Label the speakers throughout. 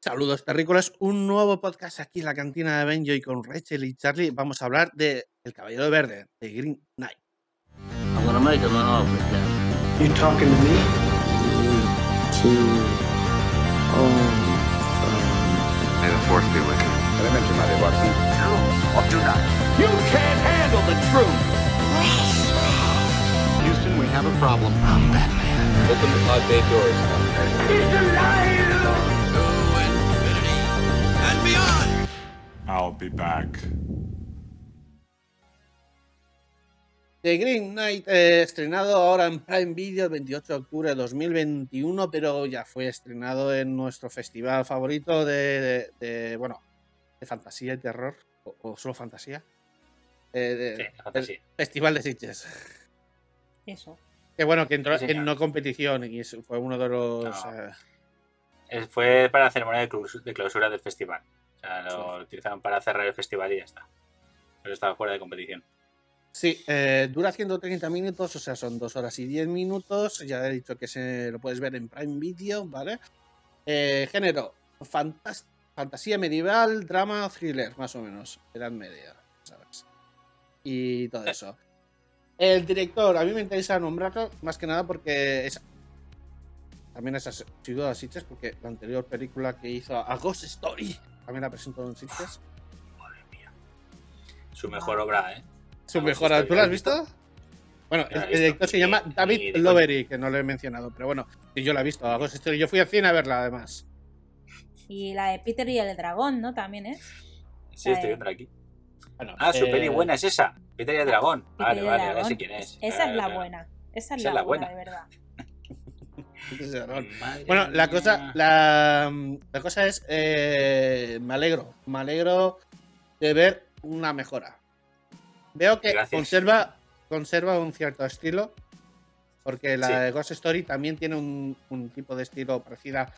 Speaker 1: Saludos terrícolas, un nuevo podcast aquí en la cantina de Benjo y con Rachel y Charlie vamos a hablar de El Caballero Verde, de Green Knight.
Speaker 2: I'm gonna make him an offer.
Speaker 3: You talking to me?
Speaker 4: May the force be with you.
Speaker 5: You can't handle the truth.
Speaker 4: Houston, we have a problem.
Speaker 5: Open the pod bay doors.
Speaker 6: I'll be back.
Speaker 1: The Green Knight, eh, estrenado ahora en Prime Video el 28 de octubre de 2021, pero ya fue estrenado en nuestro festival favorito de, de- de, bueno, de fantasía y terror, o, o solo fantasía. Eh, de-
Speaker 7: Sí, fantasía.
Speaker 1: Festival de Sitges.
Speaker 8: Eso.
Speaker 1: Que bueno, que entró
Speaker 7: Sí,
Speaker 1: en no competición y fue uno de los...
Speaker 7: No.
Speaker 1: eh,
Speaker 7: Fue para la ceremonia de clausura del festival. O sea, lo utilizaron para cerrar el festival y ya está. Pero estaba fuera de competición.
Speaker 1: Sí, eh, dura 130 minutos, o sea, son 2 horas y 10 minutos. Ya he dicho que se lo puedes ver en Prime Video, ¿vale? Eh, género, fantas- fantasía medieval, drama, thriller, más o menos. Edad media, ¿sabes? Y todo eso. El director, a mí me interesa nombrarlo más que nada porque es. También es asiduo a Sitges, porque la anterior película que hizo, A Ghost Story, también la presentó en Sitges.
Speaker 7: Madre mía. Su mejor obra, ¿eh?
Speaker 1: Su mejor,
Speaker 7: estoy-
Speaker 1: ¿tú la has
Speaker 7: ¿has visto?
Speaker 1: visto? Bueno, el,
Speaker 7: visto.
Speaker 1: director se llama David. Lowery, que no lo he mencionado, pero bueno, yo la he visto. Yo fui al cine a verla, además.
Speaker 8: Y la de Peter y el dragón, ¿no? También es.
Speaker 7: Sí, estoy viendo aquí.
Speaker 1: Bueno,
Speaker 7: Ah, su
Speaker 1: eh,
Speaker 7: peli buena es esa. Peter y el dragón.
Speaker 8: Peter
Speaker 7: Vale, vale, ahora sé quién es.
Speaker 8: Esa
Speaker 7: Claro,
Speaker 8: es la
Speaker 7: claro.
Speaker 8: buena. Esa es
Speaker 7: Esa
Speaker 8: la,
Speaker 7: es la
Speaker 8: buena,
Speaker 7: buena.
Speaker 8: de verdad.
Speaker 1: Bueno, la cosa, la, la cosa es, eh, me alegro, me alegro de ver una mejora. Veo que
Speaker 7: Gracias.
Speaker 1: conserva, conserva un cierto estilo, porque la
Speaker 7: Sí.
Speaker 1: de Ghost Story también tiene un, un tipo de estilo parecida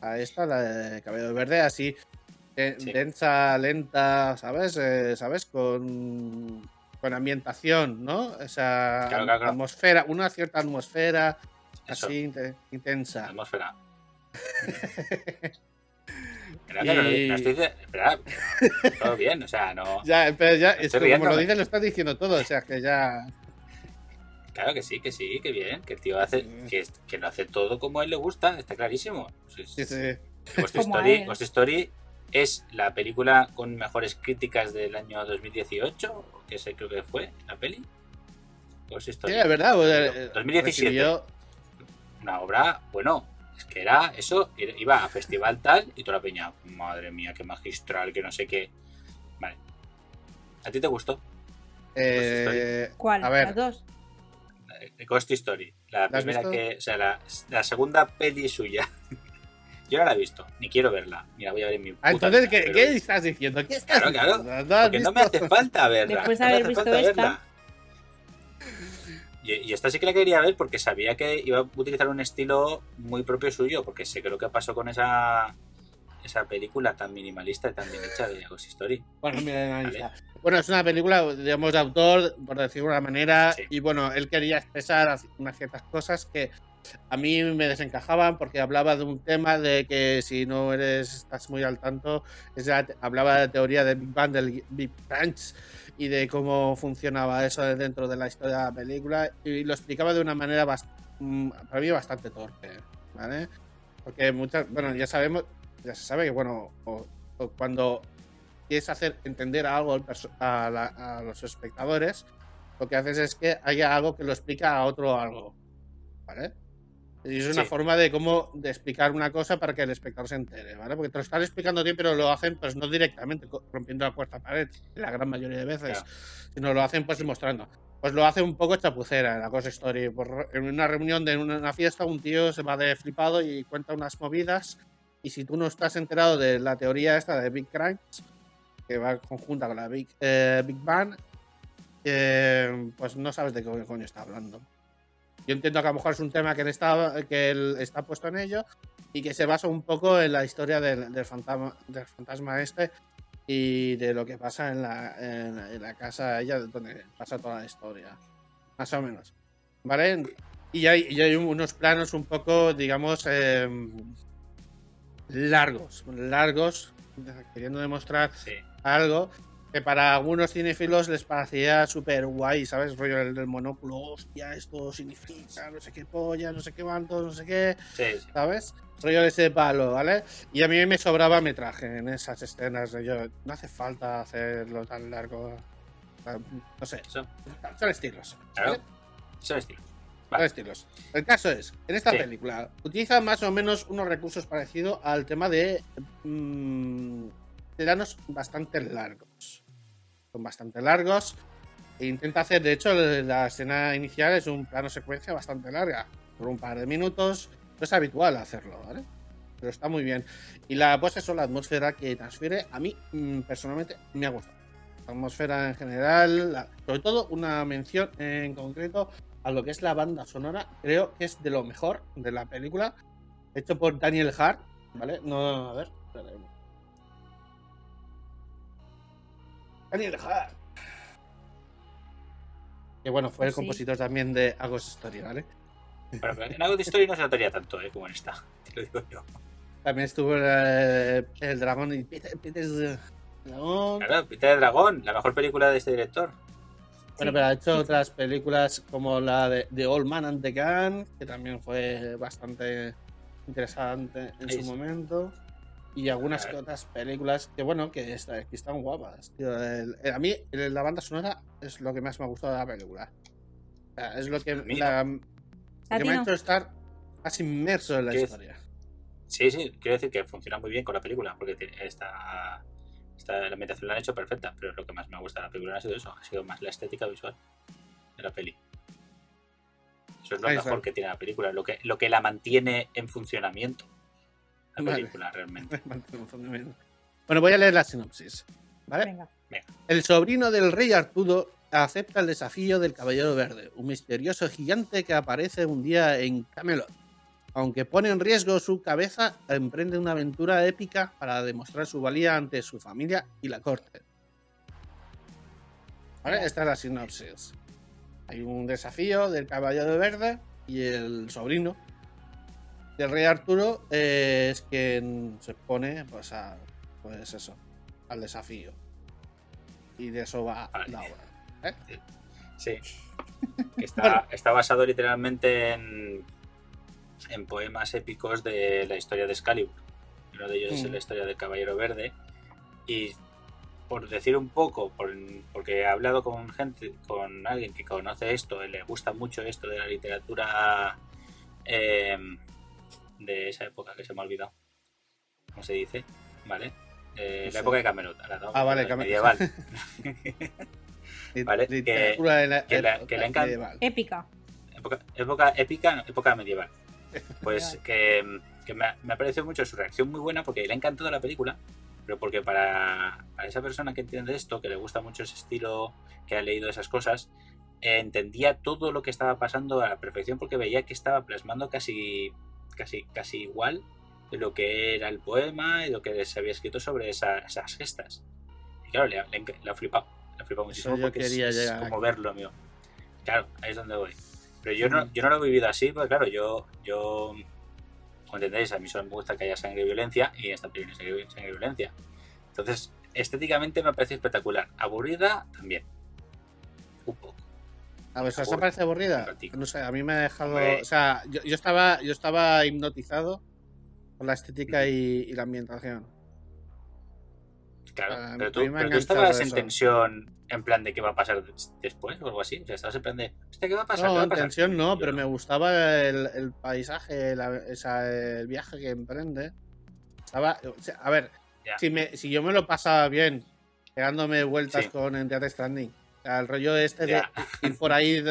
Speaker 1: a esta, la de Cabello Verde, así de-
Speaker 7: Sí.
Speaker 1: densa, lenta, ¿sabes? Eh, ¿Sabes? Con, con ambientación, ¿no? Esa
Speaker 7: Claro, claro, claro.
Speaker 1: atmósfera, una cierta atmósfera así inte- intensa.
Speaker 7: atmósfera. Espera, que no,
Speaker 1: Y-
Speaker 7: no estoy espera, todo bien, o sea, no.
Speaker 1: Ya, pero ya,
Speaker 7: Estoy
Speaker 1: que como lo dices, lo estás diciendo todo, o sea, que ya...
Speaker 7: Claro que sí, que sí, que bien, que el tío hace, que, que lo hace todo como a él le gusta, está clarísimo. Sí,
Speaker 1: Sí, sí.
Speaker 7: Ghost, Story. Ghost Story es la película con mejores críticas del año 2018, que sé creo que fue la peli. Ghost
Speaker 1: Sí,
Speaker 7: Story.
Speaker 1: es verdad. pues, eh,
Speaker 7: 2017.
Speaker 1: recibió-
Speaker 7: Una obra, bueno, es que era eso, iba a festival tal y toda la peña, madre mía, qué magistral, que no sé qué. Vale. ¿A ti te gustó?
Speaker 1: eh,
Speaker 8: ¿Cuál?
Speaker 1: A ver.
Speaker 8: ¿Las dos?
Speaker 7: Eh, Ghost Story, la primera
Speaker 1: visto?
Speaker 7: que, o sea, la, la segunda peli suya. Yo no la he visto, ni quiero verla, ni la voy a ver en mi puta
Speaker 1: ah, entonces,
Speaker 7: vida,
Speaker 1: ¿qué,
Speaker 7: pero-
Speaker 1: ¿qué estás diciendo? ¿Qué estás
Speaker 7: Claro, claro?
Speaker 1: ¿No
Speaker 7: no me hace falta verla.
Speaker 8: Después de
Speaker 7: no
Speaker 8: haber visto esta.
Speaker 7: verla. Y, y esta sí que la quería ver porque sabía que iba a utilizar un estilo muy propio suyo, porque sé que lo que pasó con esa esa película tan minimalista y tan bien hecha de Ghost Story.
Speaker 1: Bueno,
Speaker 7: Vale.
Speaker 1: Bueno, es una película, digamos, de autor, por decirlo de una manera,
Speaker 7: Sí.
Speaker 1: y bueno, él quería expresar unas ciertas cosas que a mí me desencajaban porque hablaba de un tema de que si no eres, estás muy al tanto, es la- hablaba de la teoría del Big Bang, del Big Crunch y de cómo funcionaba eso dentro de la historia de la película y lo explicaba de una manera mm, para mí bastante torpe, ¿vale? Porque muchas, bueno, ya sabemos, ya se sabe que bueno, cuando quieres hacer entender algo a, a los espectadores, lo que haces es que haya algo que lo explica a otro algo, ¿vale? Y es una
Speaker 7: Sí.
Speaker 1: forma de cómo de explicar una cosa para que el espectador se entere, ¿vale? Porque te lo están explicando bien, pero lo hacen pues no directamente rompiendo la cuarta pared, la gran mayoría de veces,
Speaker 7: Claro.
Speaker 1: sino lo hacen pues mostrando. Pues lo hace un poco chapucera la cosa story. Por- en una reunión de una, una fiesta, un tío se va de flipado y cuenta unas movidas. Y si tú no estás enterado de la teoría esta de Big Crunch, que va conjunta con la Big, eh, Big Bang, eh, pues no sabes de qué coño está hablando. Yo entiendo que a lo mejor es un tema que, está, que él está puesto en ello y que se basa un poco en la historia del, del fantasma, del fantasma este y de lo que pasa en la, en, en la casa ella donde pasa toda la historia. Más o menos. ¿Vale? Y hay, y hay unos planos un poco, digamos, eh, largos, largos, queriendo demostrar
Speaker 7: Sí.
Speaker 1: algo que para algunos cinéfilos les parecía súper guay, ¿sabes? Rollo el del monóculo, hostia, esto significa no sé qué polla, no sé qué cuánto, no sé qué,
Speaker 7: Sí, sí.
Speaker 1: ¿sabes? Rollo de ese palo, ¿vale? Y a mí me sobraba metraje en esas escenas, rollo, no hace falta hacerlo tan largo. No sé,
Speaker 7: Eso,
Speaker 1: son estilos.
Speaker 7: Son estilos. Vale.
Speaker 1: estilos. El caso es, en esta
Speaker 7: Sí.
Speaker 1: película utiliza más o menos unos recursos parecidos al tema de mm, planos bastante largos. Son bastante largos. E intenta hacer, de hecho, la escena inicial es un plano secuencia bastante larga, por un par de minutos. No es habitual hacerlo, ¿vale? Pero está muy bien. Y la, pues eso, la atmósfera que transfiere, a mí mm, personalmente me ha gustado. La atmósfera en general, la- sobre todo una mención en concreto a lo que es la banda sonora, creo que es de lo mejor de la película, hecho por Daniel Hart, ¿vale? No, a ver, espera. Daniel Hart. Que bueno, fue el
Speaker 8: Sí.
Speaker 1: compositor también de Agos Story, ¿vale?
Speaker 7: Bueno, pero en algo de historia no se notaría tanto, ¿eh? Como en esta. Te lo digo yo.
Speaker 1: También estuvo eh, el dragón y Peter, Peter dragón.
Speaker 7: Claro, Peter de Dragón, la mejor película de este director.
Speaker 1: Bueno,
Speaker 8: Sí.
Speaker 1: pero ha hecho otras películas como la de The Old Man and the Gun, que también fue bastante interesante en
Speaker 7: Ahí
Speaker 1: su momento. Y algunas
Speaker 7: Claro.
Speaker 1: otras películas que, bueno, que, está- que están guapas. tío. El- el- a mí, el- la banda sonora es lo que más me ha gustado de la película. O sea, es lo que, la- lo me ha hecho estar más inmerso en la historia.
Speaker 7: Sí, sí, quiero decir que funciona muy bien con la película, porque tiene- esta, esta la ambientación la han hecho perfecta, pero lo que más me gusta de la película ha sido eso, ha sido más la estética visual de la peli. Eso es lo
Speaker 1: Ahí
Speaker 7: mejor
Speaker 1: está.
Speaker 7: que tiene la película, lo que, lo que la mantiene en funcionamiento. La
Speaker 1: Vale.
Speaker 7: película realmente.
Speaker 1: Bueno, voy a leer la sinopsis. ¿Vale?
Speaker 8: Venga.
Speaker 1: El sobrino del rey Arturo acepta el desafío del Caballero Verde, un misterioso gigante que aparece un día en Camelot. Aunque pone en riesgo su cabeza, emprende una aventura épica para demostrar su valía ante su familia y la corte. ¿Vale? Esta es la sinopsis. Hay un desafío del Caballero Verde y el sobrino del rey Arturo eh, es quien se pone pues, a, pues eso, al desafío. Y de eso va
Speaker 7: Vale.
Speaker 1: la obra.
Speaker 7: Sí. Que Está, está basado literalmente en, en poemas épicos de la historia de Excalibur. Uno de ellos es
Speaker 1: Mm.
Speaker 7: la historia del Caballero Verde. Y por decir un poco, por- porque he hablado con gente, con alguien que conoce esto, y le gusta mucho esto de la literatura eh, de esa época que se me ha olvidado. ¿Cómo se dice? ¿Vale? Eh,
Speaker 1: No
Speaker 7: la
Speaker 1: sé.
Speaker 7: época de Camelot. la- la-
Speaker 1: Ah, vale,
Speaker 7: la
Speaker 1: Camelot.
Speaker 7: medieval. Vale,
Speaker 1: la
Speaker 7: que la-
Speaker 1: época
Speaker 7: que le encanta.
Speaker 1: medieval.
Speaker 8: Épica.
Speaker 7: época, época épica, no, época medieval. Pues que, que me, ha, me ha parecido mucho su reacción muy buena porque le ha encantado la película, pero porque para, para esa persona que entiende esto, que le gusta mucho ese estilo, que ha leído esas cosas, eh, entendía todo lo que estaba pasando a la perfección porque veía que estaba plasmando casi, casi, casi igual de lo que era el poema y lo que se había escrito sobre esa- esas gestas. Y claro, le, le, le ha flipado, le ha flipado muchísimo porque es,
Speaker 1: quería
Speaker 7: es como verlo, amigo. Claro, ahí es donde voy. Pero yo no, yo no lo he vivido así, porque claro, yo, yo, como entendéis, a mí solo me gusta que haya sangre y violencia, y esta película sangre y violencia. Entonces, estéticamente me parece espectacular. Aburrida también.
Speaker 1: A ver, ¿os
Speaker 7: Aburre-
Speaker 1: parece aburrida? No sé, a mí me ha dejado. O sea, yo, yo estaba, yo estaba hipnotizado por la estética y, y la ambientación.
Speaker 7: Claro,
Speaker 1: Ah,
Speaker 7: pero tú,
Speaker 1: ha
Speaker 7: pero tú estabas en
Speaker 1: eso.
Speaker 7: tensión en plan de qué va a pasar des- después o algo así. O sea, estabas en plan de, hostia, ¿qué va a pasar? ¿Qué
Speaker 1: No, en tensión no, pero me gustaba el, el paisaje, la- esa- el viaje que emprende. Estaba, o sea, a ver, si, me, si yo me lo pasaba bien, pegándome vueltas
Speaker 7: Sí.
Speaker 1: con Death Stranding, el rollo este
Speaker 7: Ya.
Speaker 1: de ir por ahí,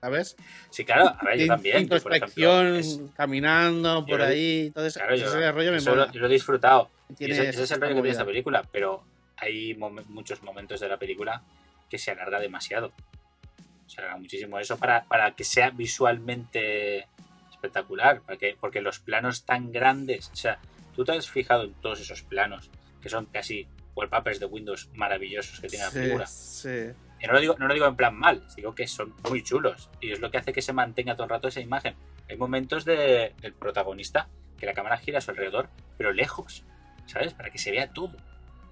Speaker 1: ¿sabes?
Speaker 7: Sí, claro, a ver, yo también. por ejemplo, es-
Speaker 1: caminando por ahí, todo eso.
Speaker 7: claro, yo,
Speaker 1: ese rollo me mola.
Speaker 7: lo, yo lo he disfrutado. Ese, ese es el rollo que tiene esta película, pero hay momen- muchos momentos de la película que se alarga demasiado. Se alarga muchísimo eso para, para que sea visualmente espectacular, para que, porque los planos tan grandes, o sea, tú te has fijado en todos esos planos, que son casi wallpapers de Windows maravillosos que tiene la
Speaker 1: Sí,
Speaker 7: película.
Speaker 1: sí.
Speaker 7: Y no lo, digo, no lo digo en plan mal, digo que son muy chulos. Y es lo que hace que se mantenga todo el rato esa imagen. Hay momentos de- del protagonista que la cámara gira a su alrededor pero lejos, ¿sabes? Para que se vea todo,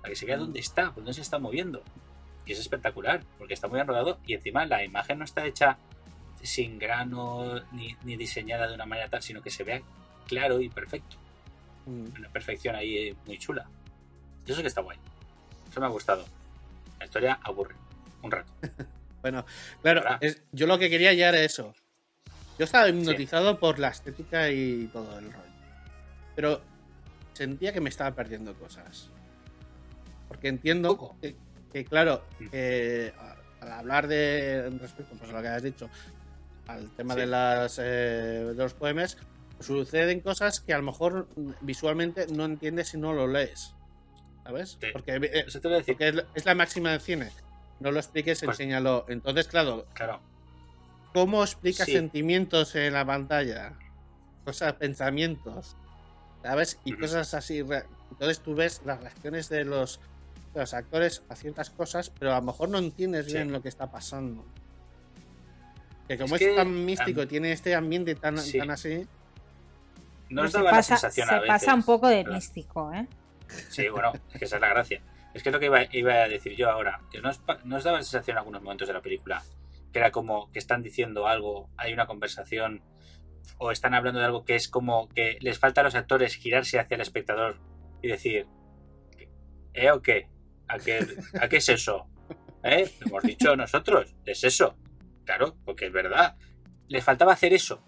Speaker 7: para que se vea dónde está, por dónde se está moviendo. Y es espectacular, porque está muy bien rodado y encima la imagen no está hecha sin grano ni, ni diseñada de una manera tal, sino que se vea claro y perfecto.
Speaker 1: Mm.
Speaker 7: Una perfección ahí muy chula. Eso que está guay. Eso me ha gustado. La historia aburre. Un rato.
Speaker 1: Bueno, claro, yo lo que quería ya era eso. Yo estaba hipnotizado por la estética y todo el rollo. Pero sentía que me estaba perdiendo cosas. Porque entiendo que, que, claro,
Speaker 7: Mm.
Speaker 1: que al hablar de respecto pues, a lo que has dicho, al tema
Speaker 7: Sí.
Speaker 1: de, las, eh, de los poemas, pues, suceden cosas que a lo mejor visualmente no entiendes si no lo lees. ¿Sabes?
Speaker 7: Sí.
Speaker 1: Porque eh, porque es la máxima del cine. No lo expliques,
Speaker 7: Pues-
Speaker 1: enséñalo. Entonces, claro,
Speaker 7: Claro.
Speaker 1: ¿cómo explicas
Speaker 7: Sí.
Speaker 1: sentimientos en la pantalla? Cosas, pensamientos, ¿sabes? Y cosas así. Entonces tú ves las reacciones de los, de los actores a ciertas cosas, pero a lo mejor no entiendes
Speaker 7: Sí.
Speaker 1: bien lo que está pasando. Que como
Speaker 7: Es
Speaker 1: es,
Speaker 7: que,
Speaker 1: tan místico, tiene este ambiente tan,
Speaker 7: sí.
Speaker 1: tan así.
Speaker 7: No os
Speaker 8: se
Speaker 7: daba
Speaker 8: pasa,
Speaker 7: la sensación
Speaker 8: se
Speaker 7: a veces.
Speaker 8: pasa un poco de
Speaker 7: ¿verdad?
Speaker 8: místico, ¿eh?
Speaker 7: Sí, bueno, es que esa es la gracia. Es que es lo que iba, a decir yo ahora. Que nos, nos daba la sensación en algunos momentos de la película que era como que están diciendo algo, hay una conversación, o están hablando de algo que es como que les falta a los actores girarse hacia el espectador y decir, ¿eh o qué? ¿A qué, ¿a qué es eso? ¿Eh? Lo hemos dicho nosotros, es eso. Claro, porque es verdad. Les faltaba hacer eso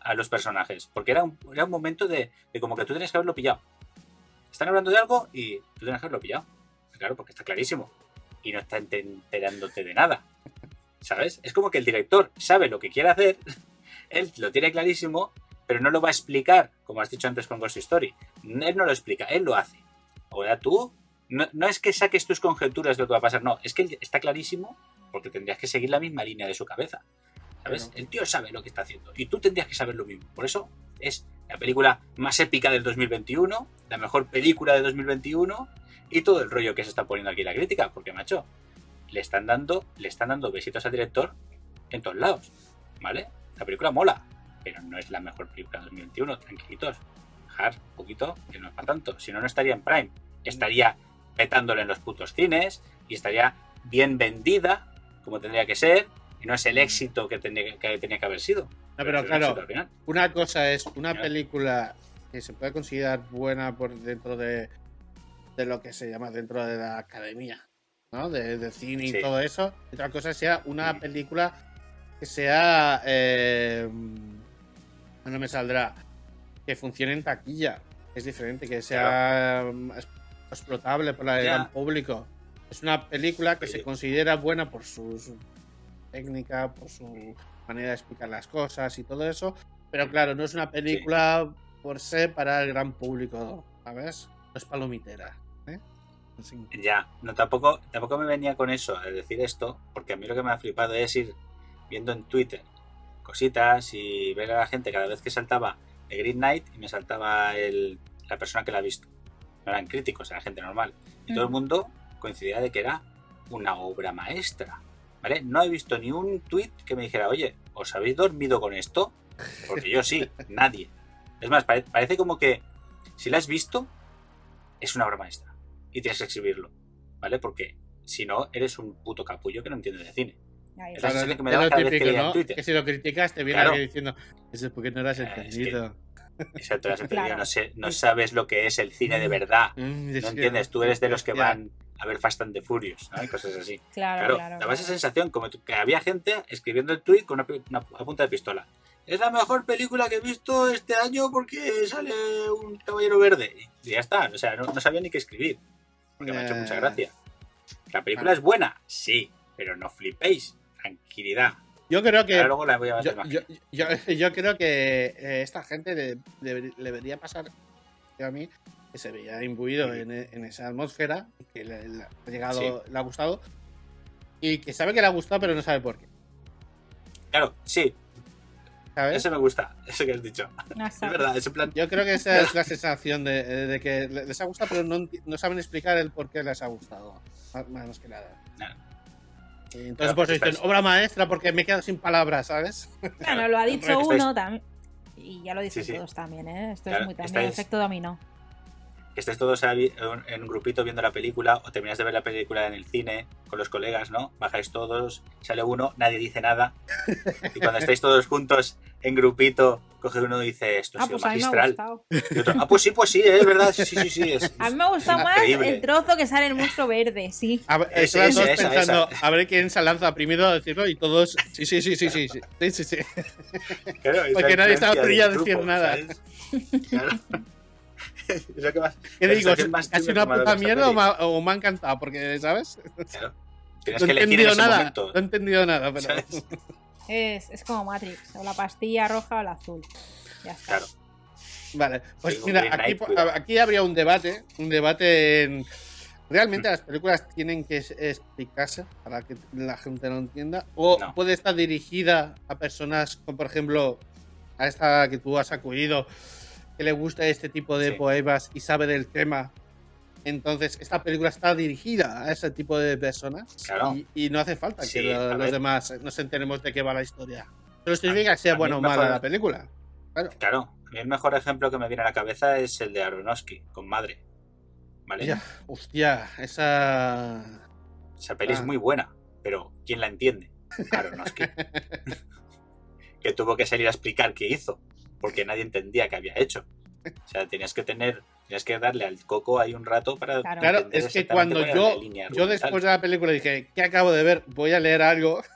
Speaker 7: a los personajes, porque era un, momento de, de como que tú tienes que haberlo pillado. Están hablando de algo y tú tienes que haberlo pillado. Claro, porque está clarísimo. Y no está ente- enterándote de nada. ¿Sabes? Es como que el director sabe lo que quiere hacer, él lo tiene clarísimo, pero no lo va a explicar, como has dicho antes con Ghost Story. Él no lo explica, él lo hace. Ahora tú, no, no es que saques tus conjeturas de lo que va a pasar, no, es que está clarísimo porque tendrías que seguir la misma línea de su cabeza. ¿Sabes?
Speaker 1: Claro.
Speaker 7: El tío sabe lo que está haciendo y tú tendrías que saber lo mismo. Por eso es la película más épica del 2021, la mejor película de 2021 y todo el rollo que se está poniendo aquí la crítica, porque macho, le están dando, le están dando besitos al director en todos lados, ¿vale? La película mola, pero no es la mejor película de 2021, tranquilitos. Dejar un poquito, que no es para tanto, si no no estaría en Prime, estaría petándole en los putos cines y estaría bien vendida, como tendría que ser, y no es el éxito que tenía que, tenía que haber sido.
Speaker 1: No, pero
Speaker 7: el
Speaker 1: claro. Una cosa es una película que se puede considerar buena por dentro de, de lo que se llama dentro de la academia, ¿no? De, de cine y
Speaker 7: Sí.
Speaker 1: todo eso. Y Otra cosa sea una película que sea. eh, no me saldrá. Que funcione en taquilla. Es diferente, que sea mm, explotable por el
Speaker 7: Ya.
Speaker 1: gran público. Es una película que se considera buena por su, su técnica, por su manera de explicar las cosas y todo eso. Pero claro, no es una película por sí para el gran público, ¿sabes? No es palomitera. ¿eh? Así.
Speaker 7: Ya, no, tampoco, tampoco me venía con eso a decir esto, porque a mí lo que me ha flipado es ir viendo en Twitter cositas y ver a la gente cada vez que saltaba de Green Knight y me saltaba el, la persona que la ha visto. No eran críticos, era gente normal. Y todo el
Speaker 8: Mm.
Speaker 7: mundo coincidía de que era una obra maestra. ¿Vale? No he visto ni un tweet que me dijera, oye, ¿os habéis dormido con esto? Porque yo sí, nadie. Es más, pare- parece como que si la has visto, es una obra maestra. Y tienes que exhibirlo. ¿Vale? Porque si no, eres un puto capullo que no entiende de cine.
Speaker 8: Ahí
Speaker 7: Es la que me
Speaker 1: lo
Speaker 7: cada vez que leía en
Speaker 1: ¿no?
Speaker 7: Twitter.
Speaker 1: Que si lo criticas te viene
Speaker 7: Claro.
Speaker 1: alguien diciendo, eso es porque no lo has
Speaker 7: Eh, es que-
Speaker 1: entendido.
Speaker 7: Exacto,
Speaker 8: Claro.
Speaker 7: no, sé, no sabes lo que es el cine de verdad.
Speaker 1: Mm,
Speaker 7: No entiendes, tú eres de los que van a ver Fast and the Furious, ¿no? Y cosas así.
Speaker 8: Claro,
Speaker 7: Claro,
Speaker 8: claro.
Speaker 7: daba esa sensación como que había gente escribiendo el tweet con una, punta de pistola. Es la mejor película que he visto este año porque sale un caballero verde. Y ya está, o sea, no, no sabía ni qué escribir. Porque me ha hecho
Speaker 1: Eh.
Speaker 7: mucha gracia. ¿La película es buena? Sí, pero no flipéis. Tranquilidad.
Speaker 1: Yo creo que
Speaker 7: Ahora luego la voy a
Speaker 1: yo, yo, yo- yo creo que eh, esta gente le, debería pasar a mí que se veía imbuido
Speaker 7: Ujú.
Speaker 1: en, en esa atmósfera y que le, le ha llegado,
Speaker 7: Sí.
Speaker 1: le ha gustado y que sabe que le ha gustado pero no sabe por qué.
Speaker 7: Claro, sí,
Speaker 1: ¿Sabes?
Speaker 7: ese me gusta, eso que has dicho.
Speaker 8: No
Speaker 7: Es verdad, ese plan.
Speaker 1: Yo creo que esa es la sensación de, de que les ha gustado pero no, no saben explicar el por qué les ha gustado. Más, más que nada.
Speaker 7: No.
Speaker 1: Entonces por eso dicen obra maestra porque me he quedado sin palabras, ¿sabes?
Speaker 8: Bueno, lo ha dicho uno también. Y ya lo dicen
Speaker 7: Sí, sí.
Speaker 8: todos también, ¿eh? Esto
Speaker 7: Claro,
Speaker 8: es muy también
Speaker 7: estáis-
Speaker 8: efecto dominó.
Speaker 7: Que estés todos en un grupito viendo la película o terminas de ver la película en el cine con los colegas, ¿no? Bajáis todos, sale uno, nadie dice nada. Y cuando estáis todos juntos en grupito, coge uno y dice, esto ha
Speaker 8: Ah,
Speaker 7: sido
Speaker 8: pues a mí me ha
Speaker 7: magistral.
Speaker 8: gustado.
Speaker 7: Y otro, ah, pues sí, pues sí, es verdad, sí, sí, sí, sí. Es,
Speaker 8: A mí me ha gustado
Speaker 7: es
Speaker 8: más
Speaker 7: increíble.
Speaker 8: el trozo que sale el monstruo verde, sí.
Speaker 1: A ver, todos
Speaker 7: ese, esa,
Speaker 1: pensando,
Speaker 7: esa.
Speaker 1: a ver quién se lanza primero a decirlo y todos, sí, sí, sí, sí, sí, sí, sí, sí, sí.
Speaker 7: Claro, es
Speaker 1: Porque nadie estaba atrevido a decir nada.
Speaker 7: Claro. Es lo que más-
Speaker 1: ¿Qué digo?
Speaker 7: más
Speaker 1: ¿Ha sido
Speaker 7: chunga
Speaker 1: una puta mierda o me, ha, o me ha encantado? Porque, ¿sabes?
Speaker 7: Claro. Tienes
Speaker 1: No
Speaker 7: que
Speaker 1: he
Speaker 7: elegir en
Speaker 1: entendido
Speaker 7: ese
Speaker 1: nada,
Speaker 7: momento.
Speaker 1: no he entendido nada, pero...
Speaker 8: Es, es como Matrix, o la pastilla roja o la azul. Ya está.
Speaker 7: Claro.
Speaker 1: Vale, pues
Speaker 7: Sí,
Speaker 1: mira, aquí, aquí habría un debate, un debate en... ¿Realmente las películas tienen que explicarse para que la gente lo entienda? ¿O
Speaker 7: No.
Speaker 1: puede estar dirigida a personas como, por ejemplo, a esta que tú has acudido, que le gusta este tipo de
Speaker 7: Sí.
Speaker 1: poemas y sabe del tema? Entonces, esta película está dirigida a ese tipo de personas
Speaker 7: Claro.
Speaker 1: y, y no hace falta
Speaker 7: Sí,
Speaker 1: que lo- los demás nos enteremos de qué va la historia. Pero significa que sea buena o mala la película.
Speaker 7: Claro, mí el mejor ejemplo que me viene a la cabeza es el de Aronofsky, con Madre. ¿Vale?
Speaker 1: Ya, hostia, esa.
Speaker 7: Esa peli
Speaker 1: Ah.
Speaker 7: es muy buena, pero ¿quién la entiende? Aronofsky. que tuvo que salir a explicar qué hizo, porque nadie entendía qué había hecho. O sea, tenías que tener, tenías que darle al coco ahí un rato para.
Speaker 8: Claro.
Speaker 1: Es que cuando yo, yo después de la película dije, ¿qué acabo de ver? Voy a leer algo.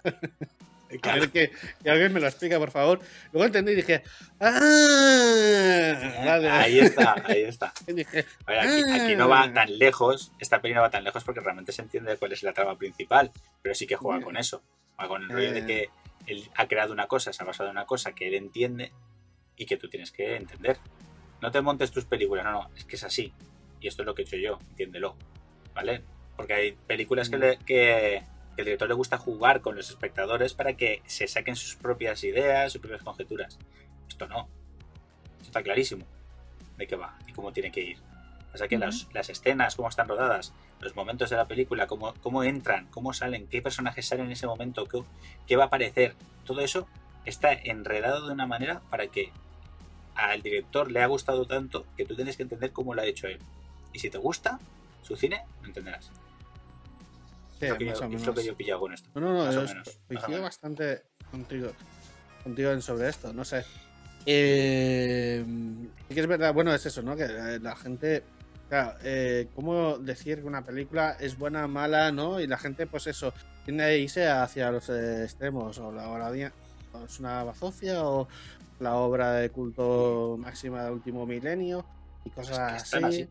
Speaker 1: A
Speaker 7: Claro.
Speaker 1: ver que, que alguien me lo explica, por favor. Luego entendí y dije, ¡ah! Vale.
Speaker 7: Ahí está, ahí está.
Speaker 1: Dije,
Speaker 7: A ver, aquí, aquí no va tan lejos, esta peli no va tan lejos porque realmente se entiende cuál es la trama principal, pero sí que juega con eso. Va con el rollo de que él ha creado una cosa, se ha basado en una cosa que él entiende y que tú tienes que entender. No te montes tus películas, no, no, es que es así. Y esto es lo que he hecho yo, entiéndelo. ¿Vale? Porque hay películas que, le- que, que el director le gusta jugar con los espectadores para que se saquen sus propias ideas, sus propias conjeturas. Esto no. Esto está clarísimo de qué va y cómo tiene que ir. O sea que las, las escenas, cómo están rodadas, los momentos de la película, cómo, cómo entran, cómo salen, qué personajes salen en ese momento, qué, qué va a aparecer, todo eso está enredado de una manera para que al director le ha gustado tanto que tú tienes que entender cómo lo ha hecho él. Y si te gusta su cine, lo entenderás.
Speaker 1: sí,
Speaker 7: es lo que,
Speaker 1: más
Speaker 7: yo,
Speaker 1: o
Speaker 7: es
Speaker 1: menos.
Speaker 7: lo que yo he pillado con esto.
Speaker 1: No, no, no,
Speaker 7: Más o
Speaker 1: yo
Speaker 7: menos,
Speaker 1: coincido bastante contigo, contigo en sobre esto, no sé. Eh, que es verdad, bueno, es eso, ¿no? Que la gente, claro, eh, ¿cómo decir que una película es buena, mala, no? Y la gente, pues eso, tiende a irse hacia los eh, extremos, o la o es una bazofia, o la obra de culto máxima del último milenio, y cosas
Speaker 7: Es que están
Speaker 1: así.
Speaker 7: así.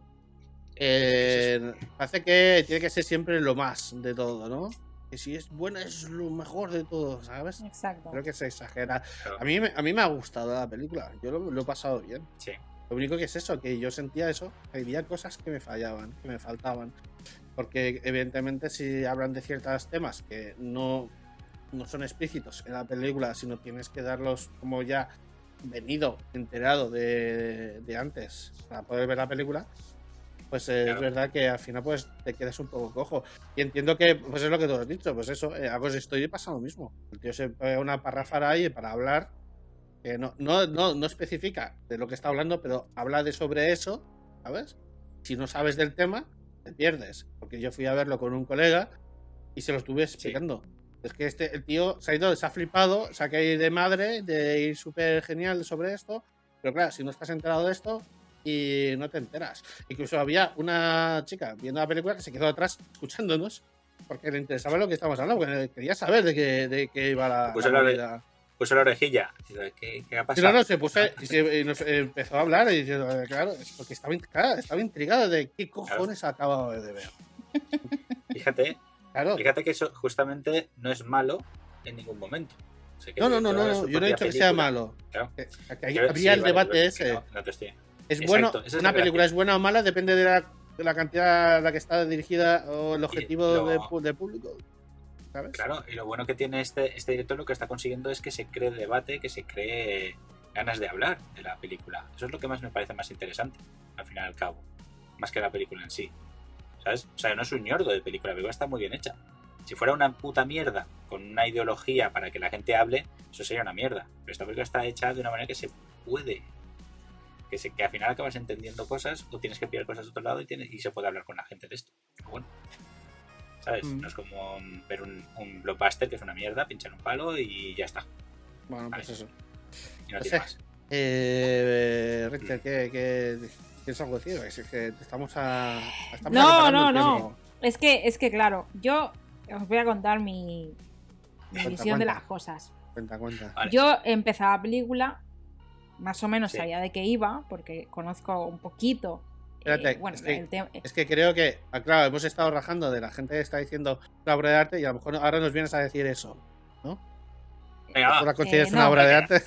Speaker 1: Eh, parece que tiene que ser siempre lo más de todo, ¿no? Que si es buena es lo mejor de todo, ¿sabes?
Speaker 8: Exacto.
Speaker 1: Creo que se exagera.
Speaker 7: Claro.
Speaker 1: A mí, me- a mí me ha gustado la película, yo lo, lo he pasado bien.
Speaker 7: Sí.
Speaker 1: Lo único que es eso, que yo sentía eso, que había cosas que me fallaban, que me faltaban. Porque evidentemente si hablan de ciertos temas que no, no son explícitos en la película, sino tienes que darlos como ya venido, enterado de, de antes para poder ver la película, pues eh,
Speaker 7: Claro.
Speaker 1: es verdad que al final pues te quedas un poco cojo. Y entiendo que, pues es lo que tú has dicho, pues eso, eh, a estoy pasa lo mismo. El tío se pone una parrafara ahí para hablar, que no, no, no, no especifica de lo que está hablando, pero habla de sobre eso, ¿sabes? Si no sabes del tema, te pierdes. Porque yo fui a verlo con un colega y se lo estuve explicando. Es que este, el tío se ha ido, se ha flipado, se ha caído de madre, de ir súper genial sobre esto. Pero claro, si no estás enterado de esto y no te enteras. Incluso había una chica viendo la película que se quedó atrás escuchándonos porque le interesaba lo que estábamos hablando, porque quería saber de qué, de qué iba la,
Speaker 7: Pues
Speaker 1: la movida.
Speaker 7: Puso la orejilla. ¿Qué, qué ha pasado?
Speaker 1: no, no, se puso y, se- y nos empezó a hablar y yo, eh, claro, es porque estaba, claro, estaba intrigado de qué cojones acababa de ver.
Speaker 7: Fíjate,
Speaker 1: Claro.
Speaker 7: fíjate que eso justamente no es malo en ningún momento. O sea, que
Speaker 1: No, no, no, no, yo no he dicho que sea malo.
Speaker 7: Claro.
Speaker 1: Habría
Speaker 7: sí,
Speaker 1: el
Speaker 7: vale,
Speaker 1: debate ese.
Speaker 7: que no- no te estoy-
Speaker 1: Es
Speaker 7: Exacto,
Speaker 1: bueno,
Speaker 7: es
Speaker 1: una
Speaker 7: la
Speaker 1: película es buena o mala, depende de la, de la cantidad a la que está dirigida o el objetivo
Speaker 7: lo-
Speaker 1: de, público. ¿Sabes?
Speaker 7: Claro, y lo bueno que tiene este, este director lo que está consiguiendo es que se cree debate, que se cree ganas de hablar de la película. Eso es lo que más me parece más interesante, al fin y al cabo. Más que la película en sí. ¿Sabes? O sea, no es un ñordo de película, la película está muy bien hecha. Si fuera una puta mierda con una ideología para que la gente hable, eso sería una mierda. Pero esta película está hecha de una manera que se puede que, se, que al final acabas entendiendo cosas o tienes que pillar cosas de otro lado y, tienes, y se puede hablar con la gente de esto. Pero bueno, ¿sabes?
Speaker 1: Mm.
Speaker 7: No es como ver un, un blockbuster que es una mierda, pinchar un palo y ya está.
Speaker 1: Bueno, pues
Speaker 7: Vale.
Speaker 1: eso.
Speaker 7: Y no tiene más.
Speaker 1: Eh, Richard, ¿qué, qué, tienes algo que decir? Es que estamos a. estamos
Speaker 8: No, no, no. Es que, es que claro, yo os voy a contar mi, mi
Speaker 1: Cuenta,
Speaker 8: visión de las cosas.
Speaker 1: Cuenta, cuenta.
Speaker 7: Vale.
Speaker 8: Yo empezaba la película, más o menos
Speaker 7: Sí.
Speaker 8: sabía de qué iba, porque conozco un poquito. eh,
Speaker 1: Espérate,
Speaker 8: bueno,
Speaker 1: es que-
Speaker 8: el tema.
Speaker 1: Es que creo que, ah, claro, hemos estado rajando de la gente que está diciendo una obra de arte y a lo mejor ahora nos vienes a decir eso.
Speaker 7: Venga,
Speaker 1: ¿Tú
Speaker 7: va.
Speaker 1: la consideras
Speaker 8: Eh,
Speaker 1: una
Speaker 8: no,
Speaker 1: obra de
Speaker 7: venga.
Speaker 1: arte?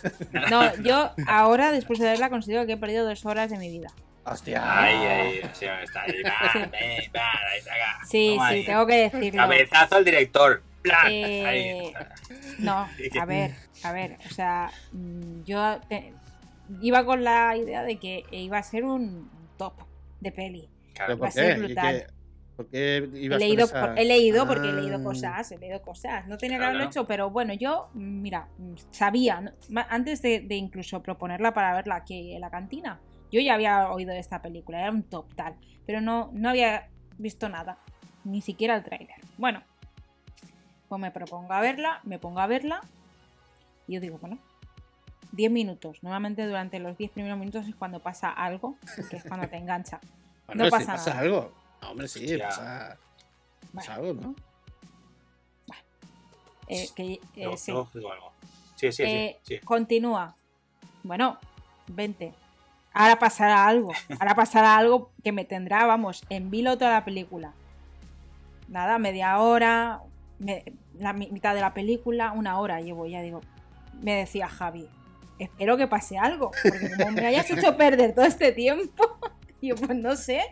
Speaker 8: No, yo ahora, después de verla, considero que he perdido dos horas de mi vida.
Speaker 1: Hostia.
Speaker 7: Ahí, ahí, sí, está ahí. Va,
Speaker 8: Sí.
Speaker 7: ven, va, ahí, saca.
Speaker 8: Sí,
Speaker 7: Toma
Speaker 8: sí,
Speaker 7: ahí.
Speaker 8: tengo que decirlo.
Speaker 7: Cabezazo al director. ¡Plan!
Speaker 8: Eh,
Speaker 7: Ahí.
Speaker 8: No, a ver, a ver, o sea, mm, yo te- iba con la idea de que iba a ser un top de peli.
Speaker 7: Claro,
Speaker 1: ¿Pero
Speaker 8: va
Speaker 1: por
Speaker 8: a ser brutal.
Speaker 1: qué- ¿Por qué
Speaker 8: He leído,
Speaker 1: esa-
Speaker 8: he leído porque he leído
Speaker 1: Ah.
Speaker 8: cosas, he leído cosas. No tenía que
Speaker 7: Claro,
Speaker 8: haberlo
Speaker 7: claro.
Speaker 8: hecho, pero bueno, yo, mm, mira, mm, sabía, antes de, de incluso proponerla para verla aquí en la cantina, yo ya había oído de esta película, era un top tal, pero no, no había visto nada, ni siquiera el tráiler. Bueno, pues me propongo a verla, me pongo a verla, y yo digo, bueno, 10 minutos. Normalmente durante los 10 primeros minutos es cuando pasa algo, que es cuando te engancha.
Speaker 1: Bueno,
Speaker 8: no
Speaker 1: si
Speaker 8: pasa
Speaker 1: pasa
Speaker 8: nada.
Speaker 1: algo. No, hombre, sí,
Speaker 7: Hostia.
Speaker 1: pasa, pasa
Speaker 8: Bueno,
Speaker 1: algo, ¿no?
Speaker 8: eh, que, eh, sí.
Speaker 7: luego digo algo. Sí, sí,
Speaker 8: Eh,
Speaker 7: sí. sí.
Speaker 8: Continúa. Bueno, vente. Ahora pasará algo. Ahora pasará algo que me tendrá, vamos, en vilo toda la película. Nada, media hora, me- la mi- mitad de la película, una hora llevo ya, digo. Me decía Javi, espero que pase algo, porque como me hayas hecho perder todo este tiempo, yo pues no sé,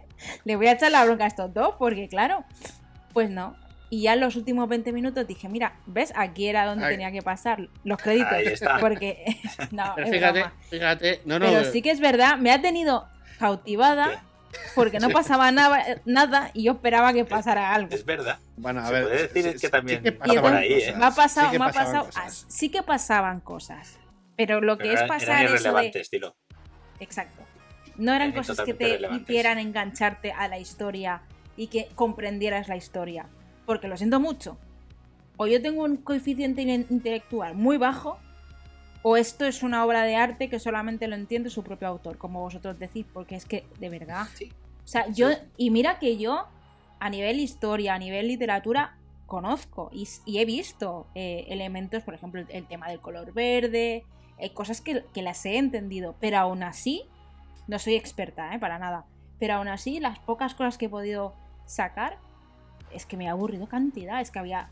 Speaker 8: le voy a echar la bronca a estos dos, porque claro, pues no. Y ya en los últimos 20 minutos dije, mira, ¿ves? Aquí era donde
Speaker 1: Ahí.
Speaker 8: tenía que pasar los créditos.
Speaker 7: Ahí está.
Speaker 8: Porque, no,
Speaker 1: Pero
Speaker 8: es
Speaker 1: fíjate, fíjate, no, no.
Speaker 8: Pero sí que es verdad, me ha tenido cautivada porque no pasaba nada, nada y yo esperaba que pasara algo.
Speaker 7: Es verdad.
Speaker 1: Bueno, a
Speaker 7: Se
Speaker 1: ver.
Speaker 7: puede decir
Speaker 1: sí-
Speaker 7: que
Speaker 1: sí
Speaker 7: también
Speaker 1: que
Speaker 7: pasa
Speaker 8: por
Speaker 7: ahí, ¿eh?
Speaker 8: Me ha pasado,
Speaker 1: sí que
Speaker 8: me ha pasado,
Speaker 1: cosas.
Speaker 8: sí que pasaban cosas. Pero lo que
Speaker 7: Pero
Speaker 8: es pasar
Speaker 7: eran
Speaker 8: eso de...
Speaker 7: estilo.
Speaker 8: Exacto. No eran
Speaker 7: Eran
Speaker 8: cosas que te hicieran engancharte a la historia y que comprendieras la historia. Porque lo siento mucho. O yo tengo un coeficiente in- intelectual muy bajo, o esto es una obra de arte que solamente lo entiende su propio autor, como vosotros decís, porque es que, de verdad.
Speaker 7: Sí.
Speaker 8: O sea, yo, y mira que yo, a nivel historia, a nivel literatura, conozco y, he visto eh, elementos, por ejemplo, el, el tema del color verde, eh, cosas que, que las he entendido, pero aún así, no soy experta, ¿eh? para nada, pero aún así, las pocas cosas que he podido sacar, es que me ha aburrido cantidad, es que había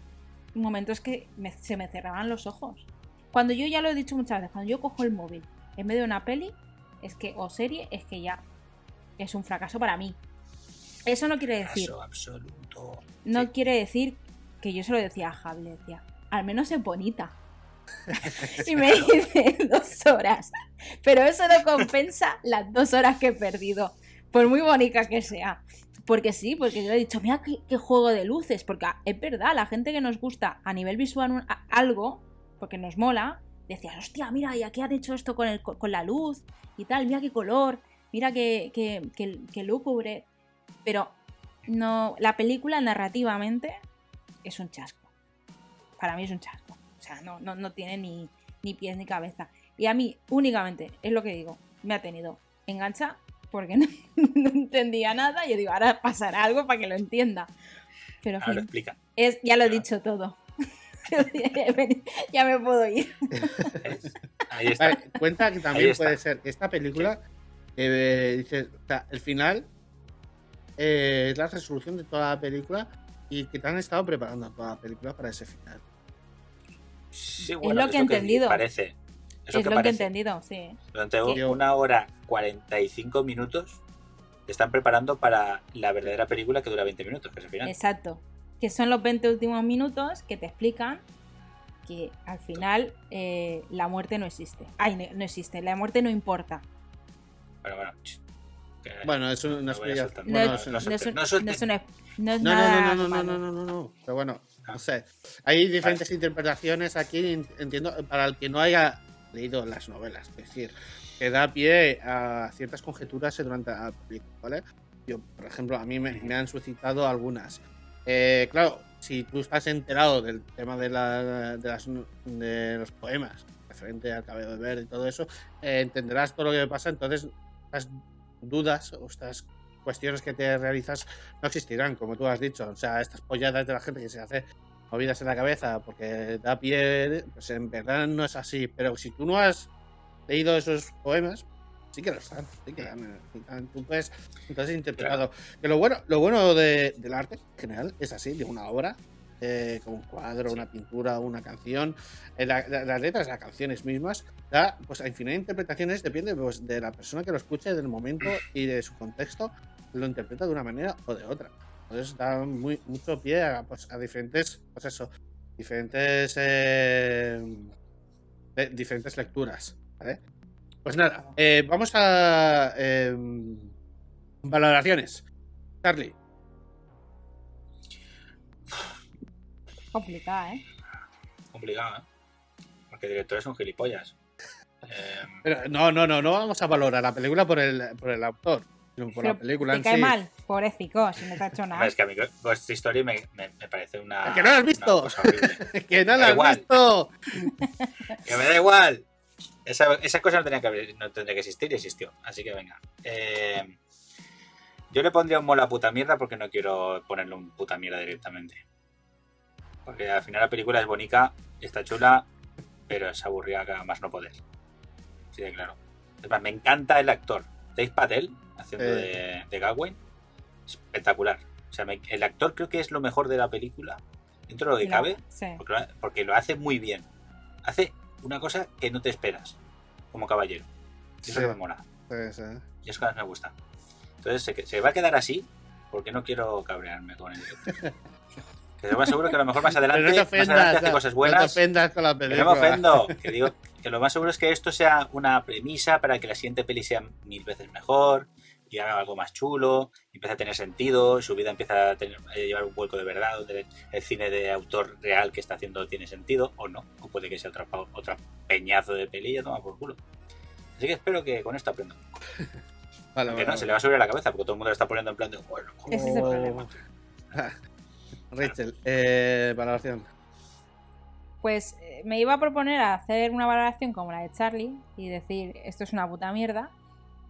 Speaker 8: momentos que me- se me cerraban los ojos. Cuando yo ya lo he dicho muchas veces, cuando yo cojo el móvil en medio de una peli, es que, o serie, es que ya es un fracaso para mí. Eso no quiere decir,
Speaker 7: absoluto.
Speaker 8: no
Speaker 7: Sí.
Speaker 8: quiere decir que yo se lo decía a Javi, le decía, al menos es bonita. y me dice dos horas. Pero eso no compensa las dos horas que he perdido, por muy bonita que sea. Porque sí, porque yo he dicho, mira qué, juego de luces, porque es verdad, la gente que nos gusta a nivel visual algo, porque nos mola, decía, hostia, mira, y aquí han hecho esto con, el, con la luz y tal, mira qué color, mira qué, qué, qué- qué lúgubre. Pero no, la película narrativamente es un chasco. Para mí es un chasco. O sea, no, no, no tiene ni, ni pies ni cabeza. Y a mí, únicamente, es lo que digo, me ha tenido engancha porque no, no entendía nada. Yo digo, ahora pasará algo para que lo entienda. Pero
Speaker 7: Ahora lo
Speaker 8: es, ya lo he dicho todo. ya me puedo ir.
Speaker 7: Ahí está.
Speaker 1: Vale, cuenta que también
Speaker 7: está.
Speaker 1: puede ser que esta película, eh, dices, o sea, el final eh, es la resolución de toda la película y que te han estado preparando toda la película para ese final.
Speaker 7: Sí,
Speaker 8: lo que he entendido.
Speaker 7: Parece.
Speaker 8: Es
Speaker 7: Eso
Speaker 8: lo
Speaker 7: que
Speaker 8: que he entendido, sí.
Speaker 7: Durante una hora 45 minutos te están preparando para la verdadera película que dura 20 minutos, que es el final.
Speaker 8: Exacto. Que son los 20 últimos minutos que te explican que al final eh, la muerte no existe. Ay, no, no existe, la muerte no importa.
Speaker 7: Bueno, bueno. que-
Speaker 1: Bueno, es una explicación.
Speaker 8: No,
Speaker 1: bueno,
Speaker 7: no,
Speaker 1: es
Speaker 7: no
Speaker 1: una-
Speaker 8: no es, un-
Speaker 7: no
Speaker 8: no es una- no es
Speaker 1: No, no, no, no, no, no,
Speaker 8: malo.
Speaker 1: no, no, no. Pero bueno,
Speaker 7: Ah.
Speaker 1: no sé. Hay diferentes interpretaciones aquí, en- entiendo, para el que no haya leído las novelas. Es decir, que da pie a ciertas conjeturas durante la película, ¿vale? Yo, por ejemplo, a mí me, me han suscitado algunas. Eh, claro, si tú estás enterado del tema de, la- de las- de los poemas referente al cabello de verde y todo eso, eh, entenderás todo lo que pasa, entonces estas dudas o estas cuestiones que te realizas no existirán, como tú has dicho. O sea, estas polladas de la gente que se hace movidas en la cabeza porque da pie, pues en verdad no es así. Pero si tú no has leído esos poemas, sí que lo están. Sí que dan- tú puedes entonces interpretado. Que lo bueno, lo bueno de- del arte en general es así, de una obra, eh, como un cuadro, una pintura, una canción. eh, la- la- las letras las canciones mismas da pues a infinidad de interpretaciones, depende pues, de la persona que lo escuche, del momento y de su contexto, lo interpreta de una manera o de otra. Entonces da muy, mucho pie a, pues, a diferentes, pues eso, diferentes eh, de- diferentes lecturas. ¿vale? Pues nada, eh, vamos a eh, valoraciones. Charlie,
Speaker 8: Complicada, ¿eh?
Speaker 7: Complicado, ¿eh? Porque el director es un gilipollas. Eh,
Speaker 1: pero no, no, no, no vamos a valorar la película por el, por el autor, sino por la
Speaker 8: Pero
Speaker 1: película
Speaker 8: te
Speaker 1: en
Speaker 8: cae
Speaker 1: sí.
Speaker 8: mal, pobrecito, si no te ha hecho nada.
Speaker 7: es que a mí Ghost Story me, me, me parece una.
Speaker 1: ¿Que no la has visto?
Speaker 7: cosa horrible.
Speaker 1: que no la has
Speaker 7: igual.
Speaker 1: visto.
Speaker 7: que me da igual. Esa, esa cosa no tenía que haber, no tendría que existir y existió. Así que venga. Eh, yo le pondría un mola puta mierda porque no quiero ponerle un puta mierda directamente. Porque al final la película es bonita, está chula, pero es aburrida más no poder. Sí, de claro. Es más, me encanta el actor. Dave Patel, haciendo
Speaker 1: Eh.
Speaker 7: de, de Gawain. Espectacular. O sea, me- el actor creo que es lo mejor de la película. Dentro de lo que
Speaker 8: No,
Speaker 7: cabe
Speaker 8: sí.
Speaker 7: porque lo, porque lo hace muy bien. Hace una cosa que no te esperas, como caballero. Y Eso
Speaker 1: Sí.
Speaker 7: me mola. Y eso que más me gusta. Entonces, se, se va a quedar así porque no quiero cabrearme con director. Que se va seguro que a lo mejor más adelante,
Speaker 1: no
Speaker 7: más adelante hace cosas
Speaker 1: no te
Speaker 7: buenas.
Speaker 1: ofendas con la
Speaker 7: que
Speaker 1: película.
Speaker 7: no me ofendo. Que digo que lo más seguro es que esto sea una premisa para que la siguiente peli sea mil veces mejor y haga algo más chulo, y empiece a tener sentido, su vida empieza a, tener, a llevar un vuelco de verdad, donde el cine de autor real que está haciendo tiene sentido, o no, o puede que sea otra, peñazo de peli y ya toma por culo. Así que espero que con esto aprenda.
Speaker 1: Vale, vale,
Speaker 7: no, se le va a subir a la cabeza, porque todo el mundo le está poniendo en plan de, bueno, joder,
Speaker 8: Ese es el problema.
Speaker 1: Rachel, eh, valoración.
Speaker 8: Pues eh, me iba a proponer a hacer una valoración como la de Charlie y decir esto es una puta mierda,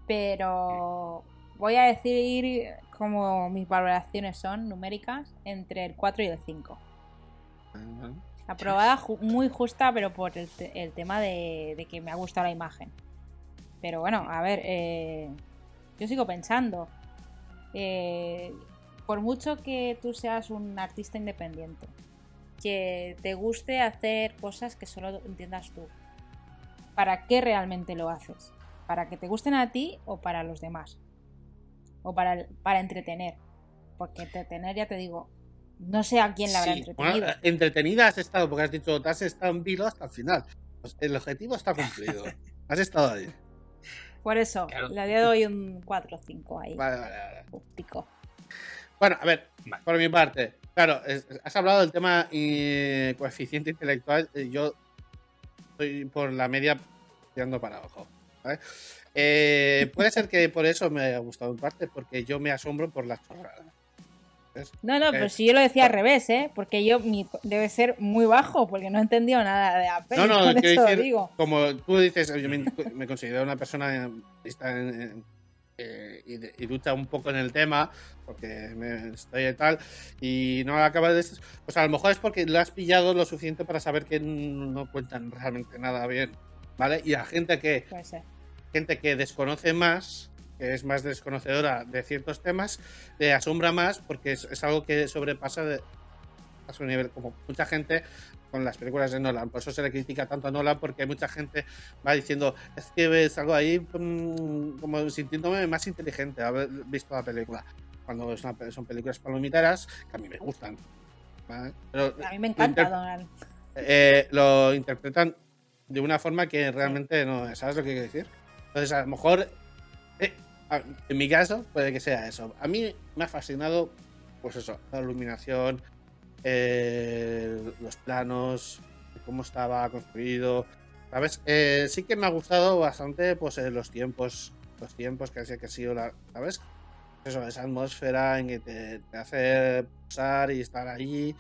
Speaker 8: pero voy a decir como mis valoraciones son numéricas entre el 4 y el 5. Aprobada ju- muy justa, pero por el, te- el tema de, de que me ha gustado la imagen. Pero bueno, a ver, eh, yo sigo pensando. eh, por mucho que tú seas un artista independiente, que te guste hacer cosas que solo entiendas tú, ¿para qué realmente lo haces? ¿Para que te gusten a ti o para los demás? ¿O para, el- para entretener? Porque entretener, ya te digo, no sé a quién la habrá
Speaker 7: Sí,
Speaker 8: entretenido.
Speaker 1: Bueno, entretenida has estado, porque has dicho, te has estado en vilo hasta el final. Pues el objetivo está cumplido. has estado ahí.
Speaker 8: Por eso,
Speaker 7: Claro.
Speaker 8: le doy un 4 o 5 ahí.
Speaker 1: Vale, vale, vale.
Speaker 8: Justico.
Speaker 1: Bueno, a ver,
Speaker 7: Vale.
Speaker 1: por mi parte, claro, es- has hablado del tema eh, coeficiente intelectual. eh, Yo estoy por la media tirando para abajo. ¿vale? Eh, puede ser que por eso me haya gustado en parte, porque yo me asombro por las chorradas.
Speaker 8: No, no, pero si yo lo decía al revés, ¿eh? Porque yo mi, debe ser muy bajo, porque no he entendido nada de la peli,
Speaker 1: No, no, quiero decir,
Speaker 8: digo.
Speaker 1: como tú dices, yo me, me considero una persona está en- en- eh, y, lucha un poco en el tema, porque me estoy y tal, y no acaba de... Pues a lo mejor es porque lo has pillado lo suficiente para saber que no cuentan realmente nada bien, ¿vale? Y a gente que,
Speaker 8: Puede ser.
Speaker 1: Gente que desconoce más, que es más desconocedora de ciertos temas, le asombra más porque es, es algo que sobrepasa de, a su nivel, como mucha gente con las películas de Nolan. Por eso se le critica tanto a Nolan, porque mucha gente va diciendo, es que ves algo ahí mm, como sintiéndome más inteligente haber visto la película. Cuando es una pe- son películas palomiteras que a mí me gustan. ¿vale? Pero
Speaker 8: A mí me encanta Donald.
Speaker 1: eh, lo interpretan de una forma que realmente no es. ¿Sabes lo que quiero decir? Entonces, a lo mejor, eh, en mi caso, puede que sea eso. A mí me ha fascinado, pues eso, la iluminación, eh, los planos, cómo estaba construido, ¿Sabes? Eh, sí que me ha gustado bastante pues los tiempos, los tiempos que, que ha sido la, ¿sabes? Eso, esa atmósfera en que te, hace pasar y estar allí.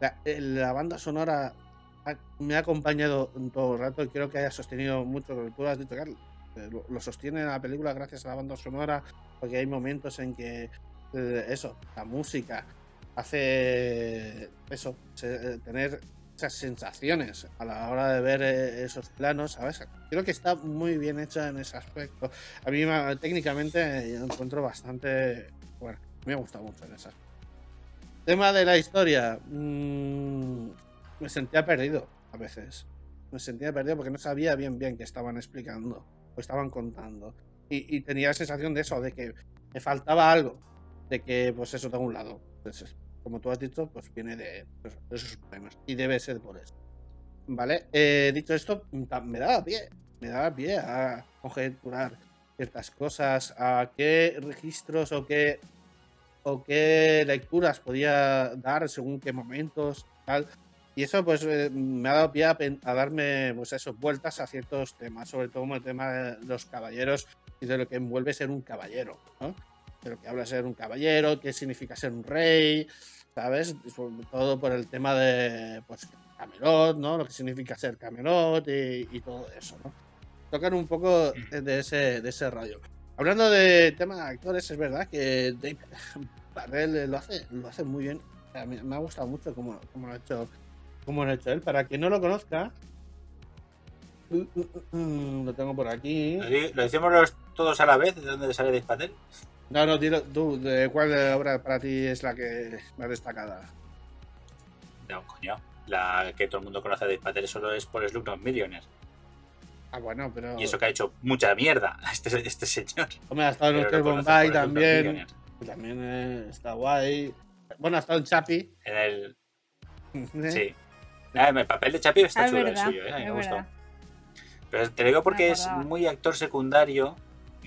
Speaker 1: La, banda sonora me ha acompañado todo el rato y creo que haya sostenido mucho lo que tú has dicho, Carlos. Lo, sostiene la película gracias a la banda sonora, porque hay momentos en que eh, eso, la música hace eso, eh, tener esas sensaciones a la hora de ver eh, esos planos, ¿sabes? Creo que está muy bien hecha en ese aspecto. A mí me- técnicamente yo encuentro bastante, bueno, me ha gustado mucho en ese. Tema de la historia, mm, me sentía perdido a veces. Me sentía perdido porque no sabía bien bien qué estaban explicando o estaban contando. Y, tenía la sensación de eso, de que me faltaba algo, de que pues eso tengo un lado. Entonces, como tú has dicho, pues viene de, pues, de esos problemas y debe ser por eso. Vale, Eh, dicho esto, me daba pie, me daba pie a conjeturar ciertas cosas, a qué registros o qué o qué lecturas podía dar según qué momentos, tal. Y eso pues eh, me ha dado pie a, darme pues eso, vueltas a ciertos temas, sobre todo como el tema de los caballeros y de lo que envuelve ser un caballero, ¿no? De lo que habla ser un caballero, qué significa ser un rey, ¿sabes? Sobre todo por el tema de pues Camelot, ¿no? Lo que significa ser Camelot y, y todo eso, ¿no? Tocan un poco de de ese, de ese rollo. Hablando de tema de actores, es verdad que Dave Barrel lo hace, lo hace muy bien. A mí me ha gustado mucho cómo, cómo lo ha hecho cómo lo ha hecho él. Para quien no lo conozca, mm, mm, mm, lo tengo por aquí.
Speaker 7: ¿Lo, decimos los- todos a la vez? ¿De dónde sale Dave Patel?
Speaker 1: No, no, dilo tú, ¿de cuál obra para ti es la que más destacada?
Speaker 7: No, coño. La que todo el mundo conoce a Dave Patel solo es por Slumdog Millionaire.
Speaker 1: Ah, bueno, pero.
Speaker 7: Y eso que ha hecho mucha mierda este, este señor.
Speaker 1: Hombre, ha estado en Hotel Bombay también. También eh, está guay. Bueno, ha estado en Chapi.
Speaker 7: En el. Sí. Ah, el papel de Chapi está
Speaker 8: Ah, es
Speaker 7: chulo
Speaker 8: verdad,
Speaker 7: el suyo, ¿eh? A mí
Speaker 8: es
Speaker 7: me gustó. Pero te lo digo porque es muy actor secundario,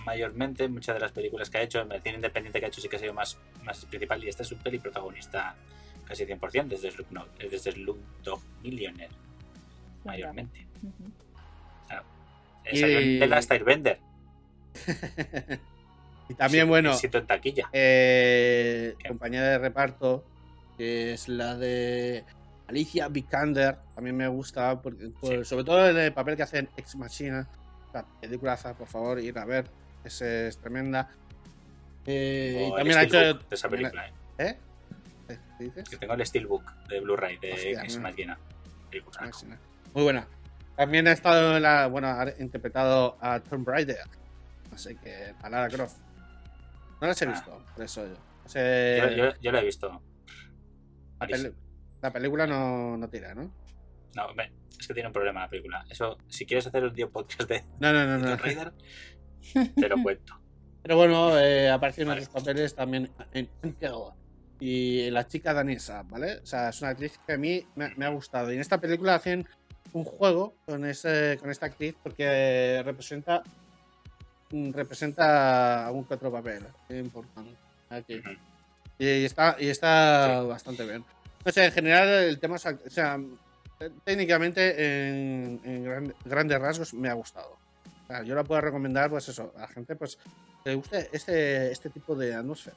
Speaker 7: mayormente, en muchas de las películas que ha hecho. En el cine independiente que ha hecho sí que ha sido más, más principal. Y este es un peli protagonista casi 100% desde Slumdog, desde Slumdog Millionaire, mayormente.
Speaker 8: Ujú.
Speaker 7: Eh, Salió
Speaker 1: Y-
Speaker 7: en The Last Airbender.
Speaker 1: y también,
Speaker 7: Sí,
Speaker 1: bueno,
Speaker 7: éxito en taquilla.
Speaker 1: eh,
Speaker 7: ¿Qué?
Speaker 1: compañera de reparto, que es la de Alicia Vikander. También me gusta, porque, por-
Speaker 7: Sí.
Speaker 1: sobre todo en el papel que hace en Ex Machina. La peliculaza, por favor, ir a ver. Es, es tremenda. Eh, y también ha hecho.
Speaker 7: De esa película, ¿eh?
Speaker 1: ¿Eh? ¿Qué dices?
Speaker 7: Que tengo el Steelbook de Blu-ray de
Speaker 1: Hostia,
Speaker 7: Ex. Machina. Película.
Speaker 1: Machina. Muy buena. También ha estado en la. Bueno, ha interpretado a Tomb Raider. Así que a Lara Croft. No las he
Speaker 7: Ah.
Speaker 1: visto, por eso yo. O sea,
Speaker 7: Yo, yo, yo la he visto.
Speaker 1: La película no, no tira, ¿no?
Speaker 7: No, es que tiene un problema la película. Eso, si quieres hacer un día podcast de
Speaker 1: No, no, no, no.
Speaker 7: Raider, te lo cuento.
Speaker 1: Pero bueno, eh, apareció en
Speaker 7: Vale.
Speaker 1: otros papeles también en y la chica danesa, ¿vale? O sea, es una actriz que a mí me, me ha gustado. Y en esta película hacen un juego con, ese, con esta actriz porque representa representa algún que otro papel importante aquí. Y está, y está
Speaker 7: Sí.
Speaker 1: bastante bien. O sea, en general el tema, o sea, técnicamente en, en gran- grandes rasgos me ha gustado. Yo la puedo recomendar, pues eso, a la gente pues que le guste este, este tipo de atmósfera.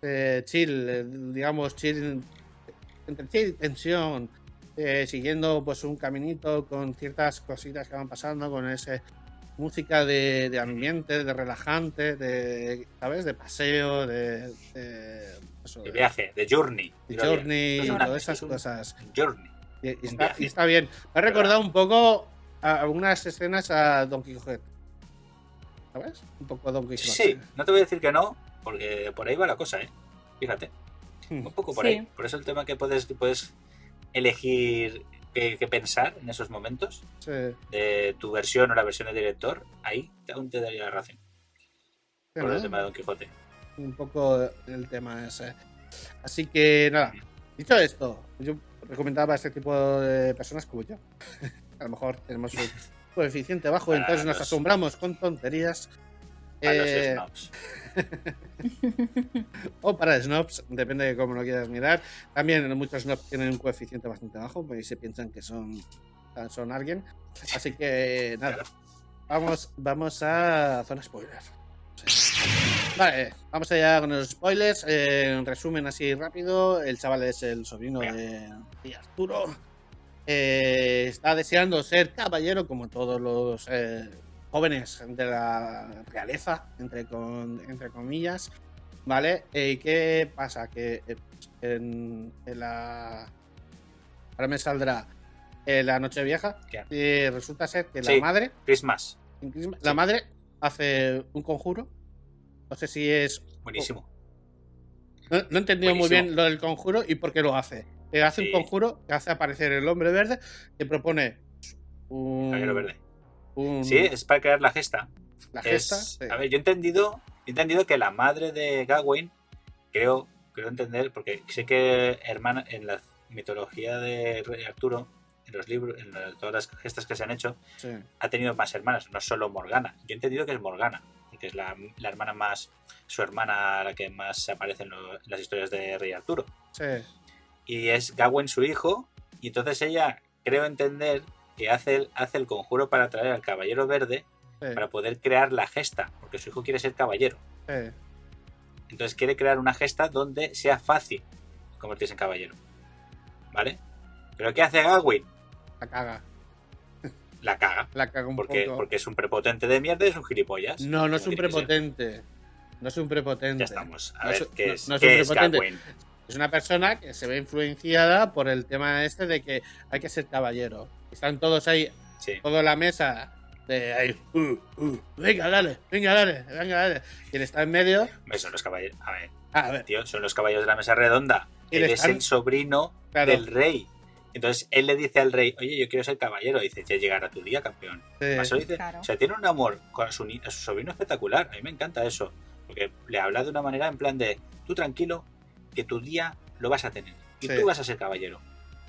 Speaker 1: Eh, chill, eh, digamos, chill, entre chill y tensión, eh, siguiendo pues un caminito con ciertas cositas que van pasando, con ese música de, ambiente, de relajante, de, ¿sabes? De paseo, de eso,
Speaker 7: De viaje, de Journey.
Speaker 1: de journey, y todas esas
Speaker 7: un
Speaker 1: cosas.
Speaker 7: Journey.
Speaker 1: Y, y
Speaker 7: un
Speaker 1: está,
Speaker 7: viaje.
Speaker 1: y está bien. Me ha recordado un poco a algunas escenas a Don Quijote. ¿Sabes? Un poco a Don Quijote.
Speaker 7: Sí, no te voy a decir que no, porque por ahí va la cosa, ¿eh? Fíjate,
Speaker 1: Hmm.
Speaker 7: un poco por
Speaker 8: Sí.
Speaker 7: ahí. Por eso el tema que puedes, que puedes elegir qué, qué pensar en esos momentos
Speaker 1: Sí.
Speaker 7: de tu versión o la versión del director, ahí aún te daría la razón.
Speaker 1: Sí,
Speaker 7: Por
Speaker 1: ¿no?
Speaker 7: el tema de Don Quijote.
Speaker 1: Un poco el tema ese. Así que nada, dicho esto, yo recomendaba a este tipo de personas como yo. a lo mejor tenemos un coeficiente bajo,
Speaker 7: Para
Speaker 1: entonces nos
Speaker 7: los-
Speaker 1: asombramos con tonterías.
Speaker 7: A los
Speaker 1: Eh,
Speaker 7: snobs.
Speaker 1: o para snobs, depende de cómo lo quieras mirar. También muchos snobs tienen un coeficiente bastante bajo, porque se piensan que son son alguien. Así que nada, vamos, vamos a zona spoiler. Vale, vamos allá con los spoilers. Eh, en resumen así rápido, el chaval es el sobrino de, de Arturo. Eh, está deseando ser caballero como todos los eh, jóvenes de la realeza, entre, con- entre comillas. ¿Vale? ¿Y qué pasa? Que en, en la... Ahora me saldrá la noche vieja.
Speaker 7: ¿Qué?
Speaker 1: Y resulta ser que
Speaker 7: Sí.
Speaker 1: la madre
Speaker 7: Christmas.
Speaker 1: Christmas- La madre hace un conjuro. No sé si es.
Speaker 7: Buenísimo.
Speaker 1: No, no he entendido muy bien lo del conjuro y por qué lo hace. Eh, hace
Speaker 7: Sí.
Speaker 1: un conjuro que hace aparecer el hombre verde que propone un.
Speaker 7: Caballero verde.
Speaker 1: un-
Speaker 7: Sí, es para crear la gesta.
Speaker 1: la
Speaker 7: Es-
Speaker 1: gesta. sí.
Speaker 7: A ver, yo he entendido, he entendido que la madre de Gawain, creo, creo entender, porque sé que hermana, en la mitología de Arturo, en los libros, en todas las gestas que se han hecho,
Speaker 1: Sí,
Speaker 7: ha tenido más hermanas, no solo Morgana. Yo he entendido que es Morgana, porque es la, la hermana más, su hermana la que más aparece en, lo- en las historias de Rey Arturo.
Speaker 1: sí.
Speaker 7: Y es Gawain su hijo, y entonces ella, creo entender, que hace el, hace el conjuro para traer al Caballero Verde
Speaker 1: sí,
Speaker 7: para poder crear la gesta, porque su hijo quiere ser caballero.
Speaker 1: sí.
Speaker 7: Entonces quiere crear una gesta donde sea fácil convertirse en caballero. ¿Vale? Pero ¿qué hace Gawain?
Speaker 1: La caga.
Speaker 7: La caga.
Speaker 1: La caga un
Speaker 7: Porque,
Speaker 1: poco.
Speaker 7: porque es un prepotente de mierda y es un gilipollas.
Speaker 1: No, no es un prepotente. No es un prepotente.
Speaker 7: Ya estamos. A
Speaker 1: No
Speaker 7: ver,
Speaker 1: es-
Speaker 7: ¿qué es,
Speaker 1: no es
Speaker 7: ¿qué
Speaker 1: un
Speaker 7: es?
Speaker 1: Es una persona que se ve influenciada por el tema este de que hay que ser caballero. Están todos ahí
Speaker 7: Sí.
Speaker 1: toda la mesa de ahí, uh, uh, venga, dale, venga, dale, venga, dale. Él está en medio.
Speaker 7: Son los caballeros. A ver,
Speaker 1: Ah, a ver,
Speaker 7: tío, son los caballeros de la mesa redonda. Él es el sobrino
Speaker 1: claro,
Speaker 7: del rey. Entonces él le dice al rey, oye, yo quiero ser caballero. Y dice, ya llegará tu día, campeón.
Speaker 1: sí,
Speaker 7: Además, lo dice-
Speaker 8: Claro.
Speaker 7: O sea, tiene un amor con su, a su sobrino espectacular. A mí me encanta eso. Porque le habla de una manera en plan de, tú tranquilo, que tu día lo vas a tener. Y
Speaker 1: Sí.
Speaker 7: tú vas a ser caballero.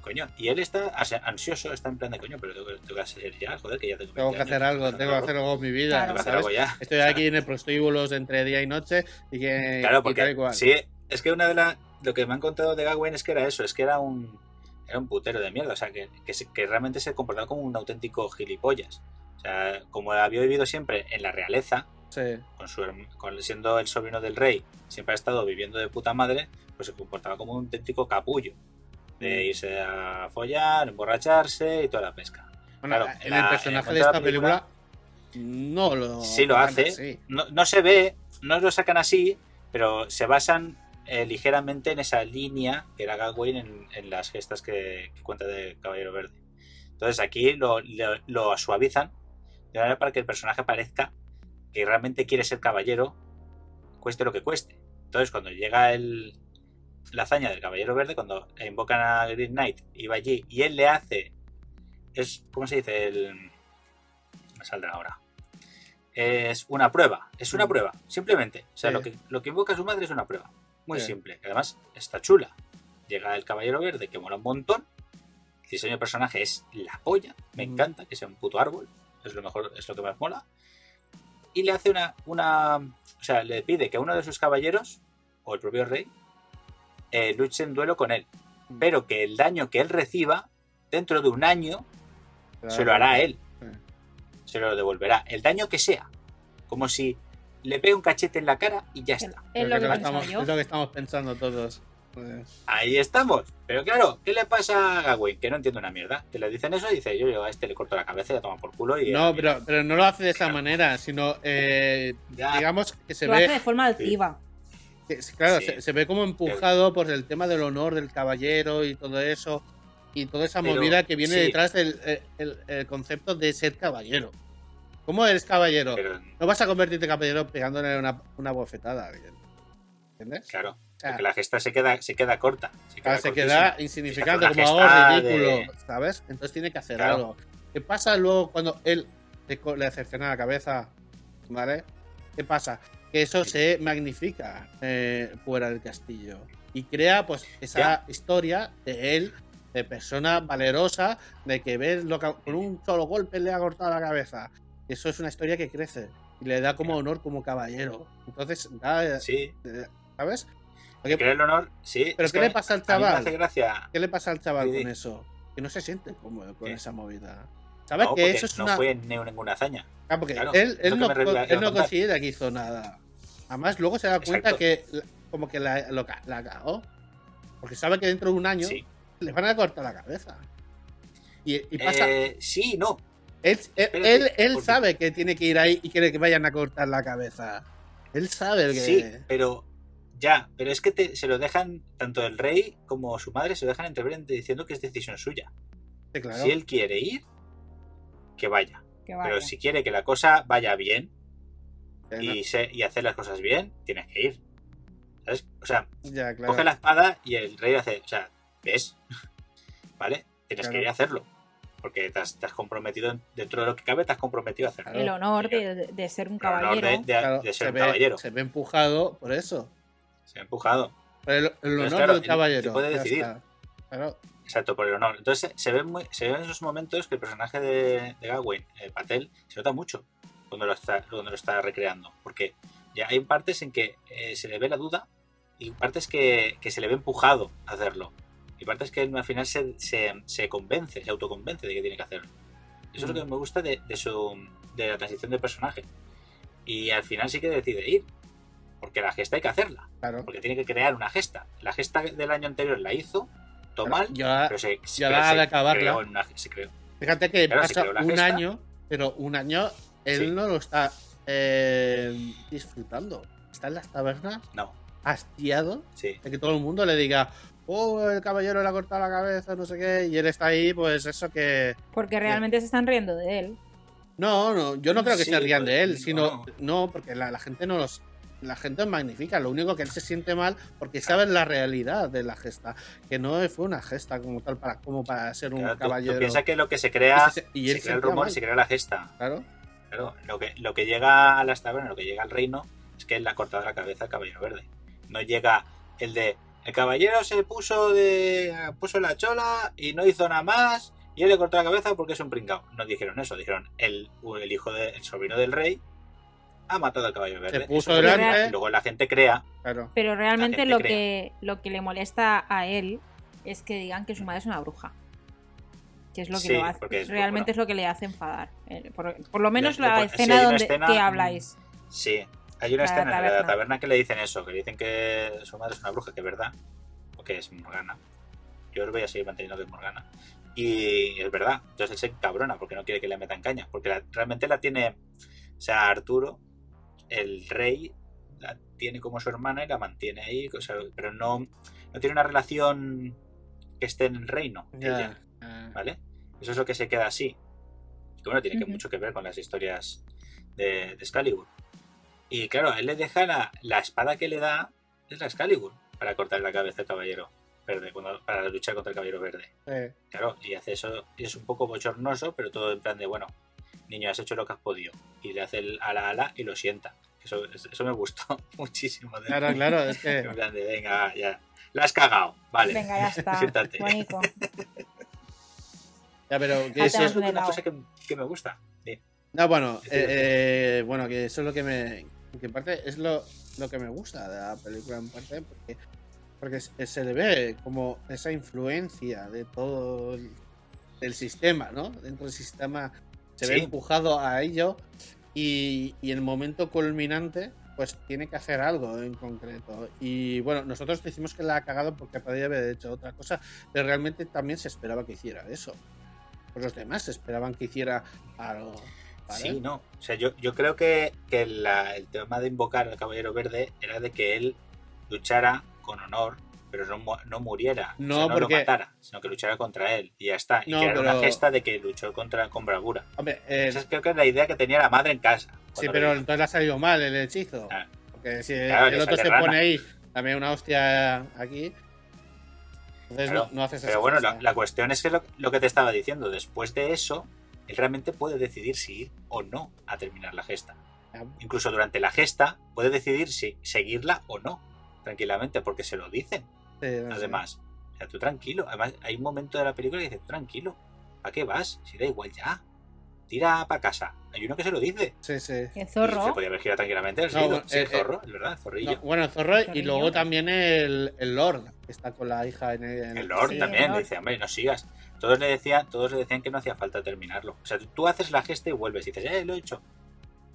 Speaker 7: Coño. Y él está ansioso, está en plan de coño, pero tengo, que- tengo que hacer ya, joder, que ya tengo
Speaker 1: tengo
Speaker 7: 20
Speaker 1: que hacer
Speaker 7: años,
Speaker 1: algo, tengo que hacer algo en mi vida,
Speaker 8: Claro.
Speaker 7: Tengo que hacer
Speaker 1: ¿sabes?
Speaker 7: algo ya.
Speaker 1: Estoy
Speaker 7: O sea,
Speaker 1: aquí en el prostíbulos entre día y noche y que
Speaker 7: Claro,
Speaker 1: y
Speaker 7: porque
Speaker 1: tal y cual.
Speaker 7: sí, es que una de las. Lo que me han contado de Gawain es que era eso, es que era un. Era un putero de mierda, o sea, que, que, que realmente se comportaba como un auténtico gilipollas. O sea, como había vivido siempre en la realeza,
Speaker 1: Sí,
Speaker 7: con su con, siendo el sobrino del rey, siempre ha estado viviendo de puta madre, pues se comportaba como un auténtico capullo. De
Speaker 1: Mm.
Speaker 7: irse a follar, emborracharse y toda la pesca.
Speaker 1: bueno,
Speaker 7: Claro,
Speaker 1: en
Speaker 7: la-
Speaker 1: el personaje de esta
Speaker 7: la
Speaker 1: película,
Speaker 7: película-
Speaker 1: no lo
Speaker 7: Sí lo hace. No, no se ve, no lo sacan así, pero se basan eh, ligeramente en esa línea que era Gawain en, en las gestas que, que cuenta de Caballero Verde. Entonces aquí lo, lo- lo suavizan de manera para que el personaje parezca que realmente quiere ser caballero, cueste lo que cueste. Entonces cuando llega el, la hazaña del Caballero Verde, cuando invocan a Green Knight y va allí y él le hace, es, ¿cómo se dice? El, me saldrá ahora es una prueba, es una
Speaker 1: Mm.
Speaker 7: prueba, simplemente. O sea,
Speaker 1: Sí.
Speaker 7: lo, que, lo que invoca su madre es una prueba. Muy
Speaker 1: Sí.
Speaker 7: simple. Además, está chula. Llega el caballero verde, que mola un montón. El diseño de personaje es la polla. Me
Speaker 1: Mm.
Speaker 7: encanta que sea un puto árbol. Es lo mejor, es lo que más mola. Y le hace una, una. O sea, le pide que uno de sus caballeros, o el propio rey, eh, luche en duelo con él.
Speaker 1: Mm.
Speaker 7: Pero que el daño que él reciba, dentro de un año, se lo hará a él.
Speaker 1: Sí.
Speaker 7: Se lo devolverá. El daño que sea. Como si le pegue un cachete en la cara y ya
Speaker 8: Es
Speaker 7: está.
Speaker 8: es lo
Speaker 1: que estamos-
Speaker 8: yo.
Speaker 1: es lo que estamos pensando todos. Pues,
Speaker 7: Ahí estamos. Pero claro, ¿qué le pasa a Gawain? Que no entiende una mierda. Que le dicen eso y dice, yo, yo a este le corto la cabeza y la toma por culo y...
Speaker 1: no, pero, pero no lo hace de esa
Speaker 7: Claro.
Speaker 1: manera, sino eh, digamos que se
Speaker 8: Lo
Speaker 1: ve
Speaker 8: hace de forma altiva.
Speaker 1: Sí, Claro,
Speaker 7: Sí.
Speaker 1: se, se ve como empujado por el tema del honor del caballero y todo eso. Y toda esa
Speaker 7: Pero,
Speaker 1: movida que viene
Speaker 7: sí.
Speaker 1: detrás del el, el- el concepto de ser caballero. ¿Cómo eres caballero?
Speaker 7: Pero,
Speaker 1: No vas a convertirte en caballero pegándole una, una bofetada. ¿Entiendes?
Speaker 7: claro, la gesta se queda, se queda corta. Se queda,
Speaker 1: se insignificante, como algo ridículo,
Speaker 7: de-
Speaker 1: ¿sabes? Entonces tiene que hacer
Speaker 7: Claro.
Speaker 1: algo. ¿Qué pasa luego cuando él le, le cercena la cabeza? ¿Vale? ¿Qué pasa? Que eso se magnifica eh, fuera del castillo y crea pues esa
Speaker 7: Ya.
Speaker 1: historia de él, de persona valerosa, de que ves lo que con un solo golpe le ha cortado la cabeza. Eso es una historia que crece y le da como honor como caballero. Entonces, da,
Speaker 7: Sí,
Speaker 1: eh, ¿sabes?
Speaker 7: que crea el honor, sí.
Speaker 1: ¿Pero qué le pasa al chaval? ¿Qué le pasa al chaval
Speaker 7: Sí,
Speaker 1: con eso? que no se siente cómodo con
Speaker 7: ¿Qué?
Speaker 1: esa movida. Sabe
Speaker 7: No,
Speaker 1: que
Speaker 7: porque
Speaker 1: eso es
Speaker 7: no
Speaker 1: una.
Speaker 7: fue ni ninguna hazaña.
Speaker 1: Ah, porque
Speaker 7: claro,
Speaker 1: él, no, él no considera que hizo nada. Además, luego se da cuenta
Speaker 7: Exacto.
Speaker 1: que como que la, lo la cagó. Porque sabe que dentro de un año
Speaker 7: Sí.
Speaker 1: le van a cortar la cabeza. Y, y pasa.
Speaker 7: Eh, sí, no.
Speaker 1: Él él, sabe que tiene que ir ahí y quiere que vayan a cortar la cabeza. Él sabe que.
Speaker 7: Sí, pero ya, pero es que te- se lo dejan, tanto el rey como su madre se lo dejan entrever diciendo que es decisión suya.
Speaker 1: Sí, claro.
Speaker 7: Si él quiere ir, que vaya.
Speaker 8: Que vaya.
Speaker 7: Pero si quiere que la cosa vaya bien
Speaker 1: no-
Speaker 7: y, se, y hacer las cosas bien, tienes que ir. ¿Sabes? O sea,
Speaker 1: Ya, claro.
Speaker 7: coge la espada y el rey hace, o sea, ¿ves? ¿Vale? Tienes
Speaker 1: Claro.
Speaker 7: que ir a hacerlo. Porque te has, te has comprometido, dentro de lo que cabe, te has comprometido a.
Speaker 1: Claro.
Speaker 8: El honor de, de ser un
Speaker 7: El honor
Speaker 8: caballero.
Speaker 7: de, de-
Speaker 1: Claro,
Speaker 7: de ser
Speaker 1: se,
Speaker 7: un
Speaker 1: ve,
Speaker 7: caballero.
Speaker 1: se ve empujado por eso.
Speaker 7: Se ha empujado.
Speaker 1: Por el, honor
Speaker 7: claro,
Speaker 1: del caballero.
Speaker 7: él puede decidir. Exacto, por el honor. Entonces se ven, muy, se ven en esos momentos que el personaje de, de Gawain, eh, Patel, se nota mucho cuando lo está, cuando lo está recreando. Porque ya hay partes en que eh, se le ve la duda y partes que, que se le ve empujado a hacerlo. Y partes que él al final se, se, se convence, se autoconvence de que tiene que hacerlo. Eso es lo que me gusta de, de su, de la transición de personaje. Y al final sí que decide ir. Porque la gesta hay que hacerla.
Speaker 1: Claro.
Speaker 7: Porque tiene que crear una gesta. La gesta del año anterior la hizo, todo mal,
Speaker 1: Ya,
Speaker 7: pero se,
Speaker 1: ya
Speaker 7: pero
Speaker 1: la de acabarla.
Speaker 7: creó en una- se creó.
Speaker 1: fíjate que
Speaker 7: Claro,
Speaker 1: pasa un
Speaker 7: gesta.
Speaker 1: año, pero un año él
Speaker 7: Sí.
Speaker 1: no lo está eh, disfrutando. Está en las tabernas
Speaker 7: No,
Speaker 1: hastiado
Speaker 7: sí.
Speaker 1: de que todo el mundo le diga, oh, el caballero le ha cortado la cabeza, no sé qué, y él está ahí, pues eso que...
Speaker 8: Porque realmente se están riendo de él.
Speaker 1: No, no, yo no creo que
Speaker 7: Sí,
Speaker 1: se rían
Speaker 7: pues,
Speaker 1: de él,
Speaker 7: no.
Speaker 1: sino... No, porque la, la gente no los... La gente es magnífica, lo único que él se siente mal porque sabe la realidad de la gesta, que no fue una gesta como tal para como para ser un
Speaker 7: Claro, tú-
Speaker 1: caballero.
Speaker 7: Tú, piensas que lo que se crea,
Speaker 1: Y se- y él
Speaker 7: se crea el rumor
Speaker 1: mal.
Speaker 7: se crea la gesta.
Speaker 1: Claro,
Speaker 7: Claro, lo que, lo que llega a las tabernas, lo que llega al reino, es que él le ha cortado la cabeza al caballero verde. No llega el de el caballero se puso de puso la chola y no hizo nada más y él le cortó la cabeza porque es un pringao. No dijeron eso, dijeron el, el hijo del el sobrino del rey ha matado al caballero verde.
Speaker 1: puso
Speaker 7: Eso
Speaker 1: delante.
Speaker 7: y luego la gente crea
Speaker 1: claro.
Speaker 8: Pero realmente lo
Speaker 7: crea.
Speaker 8: que, lo que le molesta a él es que digan que su madre es una bruja. Que es lo que
Speaker 7: Sí,
Speaker 8: lo hace,
Speaker 7: es-
Speaker 8: realmente
Speaker 7: bueno.
Speaker 8: es lo que le hace enfadar. Eh, Por, por lo menos la
Speaker 7: sí,
Speaker 8: escena donde
Speaker 7: escena,
Speaker 8: que
Speaker 7: mm,
Speaker 8: habláis.
Speaker 7: Sí, hay una
Speaker 8: La
Speaker 7: escena en la
Speaker 8: taberna.
Speaker 7: taberna que le dicen eso, que le dicen que su madre es una bruja, que es verdad, porque es Morgana. Yo lo voy a seguir manteniendo que es Morgana. Y es verdad, entonces él se cabrona porque no quiere que le metan caña, porque la- realmente la tiene, o sea, Arturo, el rey, la tiene como su hermana y la mantiene ahí, o sea, pero no, no tiene una relación que esté en el reino. ella.
Speaker 1: Ya. Ah,
Speaker 7: ¿vale? Eso es lo que se queda así. Que bueno, tiene que mucho que ver con las historias de, de Excalibur. Y claro, a él le deja la, la espada que le da, es la Excalibur, para cortar la cabeza al caballero verde, cuando- para luchar contra el caballero verde.
Speaker 1: sí.
Speaker 7: Claro, y hace eso, y es un poco bochornoso, pero todo en plan de, bueno, niño, has hecho lo que has podido. Y le hace el ala ala y lo sienta. Eso, eso me gustó muchísimo. de-
Speaker 1: Claro, claro, es que...
Speaker 7: En plan de, venga, ya. La has cagado, vale.
Speaker 8: Venga, ya está.
Speaker 7: Siéntate.
Speaker 8: Bonito.
Speaker 1: Ya, pero que eso es
Speaker 7: una cosa que, que me gusta. Sí.
Speaker 1: No, bueno, eh, eh, bueno, que eso es lo que me. Que en parte es lo, lo que me gusta de la película, en parte, porque, porque se- se le ve como esa influencia de todo el, sistema, ¿no? Dentro del sistema se ve empujado a ello y, y el momento culminante, pues tiene que hacer algo en concreto. Y bueno, nosotros decimos que la ha cagado porque podría haber hecho otra cosa, pero realmente también se esperaba que hiciera eso. Pues los demás esperaban que hiciera algo. ¿Vale?
Speaker 7: Sí, no. O sea, yo, yo creo que, que la- el tema de invocar al Caballero Verde era de que él luchara con honor, pero no, no muriera.
Speaker 1: No,
Speaker 7: o sea, no
Speaker 1: porque-
Speaker 7: lo matara, sino que luchara contra él. Y ya está. Y
Speaker 1: No,
Speaker 7: que era una gesta de que luchó contra con bravura.
Speaker 1: Hombre, eh,
Speaker 7: Esa es- creo que es la idea que tenía la madre en casa.
Speaker 1: sí, pero entonces le ha salido mal el hechizo.
Speaker 7: Claro.
Speaker 1: Porque si
Speaker 7: Claro,
Speaker 1: el otro se
Speaker 7: rana.
Speaker 1: pone ahí, también una hostia aquí. Entonces
Speaker 7: Claro,
Speaker 1: no, no haces
Speaker 7: Pero bueno, la, cuestión es que lo, lo que te estaba diciendo, después de eso, él realmente puede decidir si ir o no a terminar la gesta.
Speaker 1: Ya,
Speaker 7: Incluso durante la gesta puede decidir si seguirla o no, tranquilamente, porque se lo dicen.
Speaker 1: sí.
Speaker 7: Además, o sea, tú tranquilo. Además, hay un momento de la película que dices, tú tranquilo, ¿a qué vas? Si da igual ya. Tira para casa. Hay uno que se lo dice.
Speaker 1: Sí, sí.
Speaker 8: El
Speaker 7: Y se
Speaker 8: zorro.
Speaker 7: podía haber girado tranquilamente. el
Speaker 1: No,
Speaker 7: sí,
Speaker 1: eh,
Speaker 7: el zorro, es verdad, el zorrillo.
Speaker 1: No, bueno, el zorro y luego también el, el Lord, que está con la hija en el. en
Speaker 7: El Lord
Speaker 8: Sí,
Speaker 7: también
Speaker 8: el Lord.
Speaker 7: dice, hombre, no sigas. Todos le decían, todos le decían que no hacía falta terminarlo. O sea, tú, tú haces la gesta y vuelves y dices, eh, lo he hecho.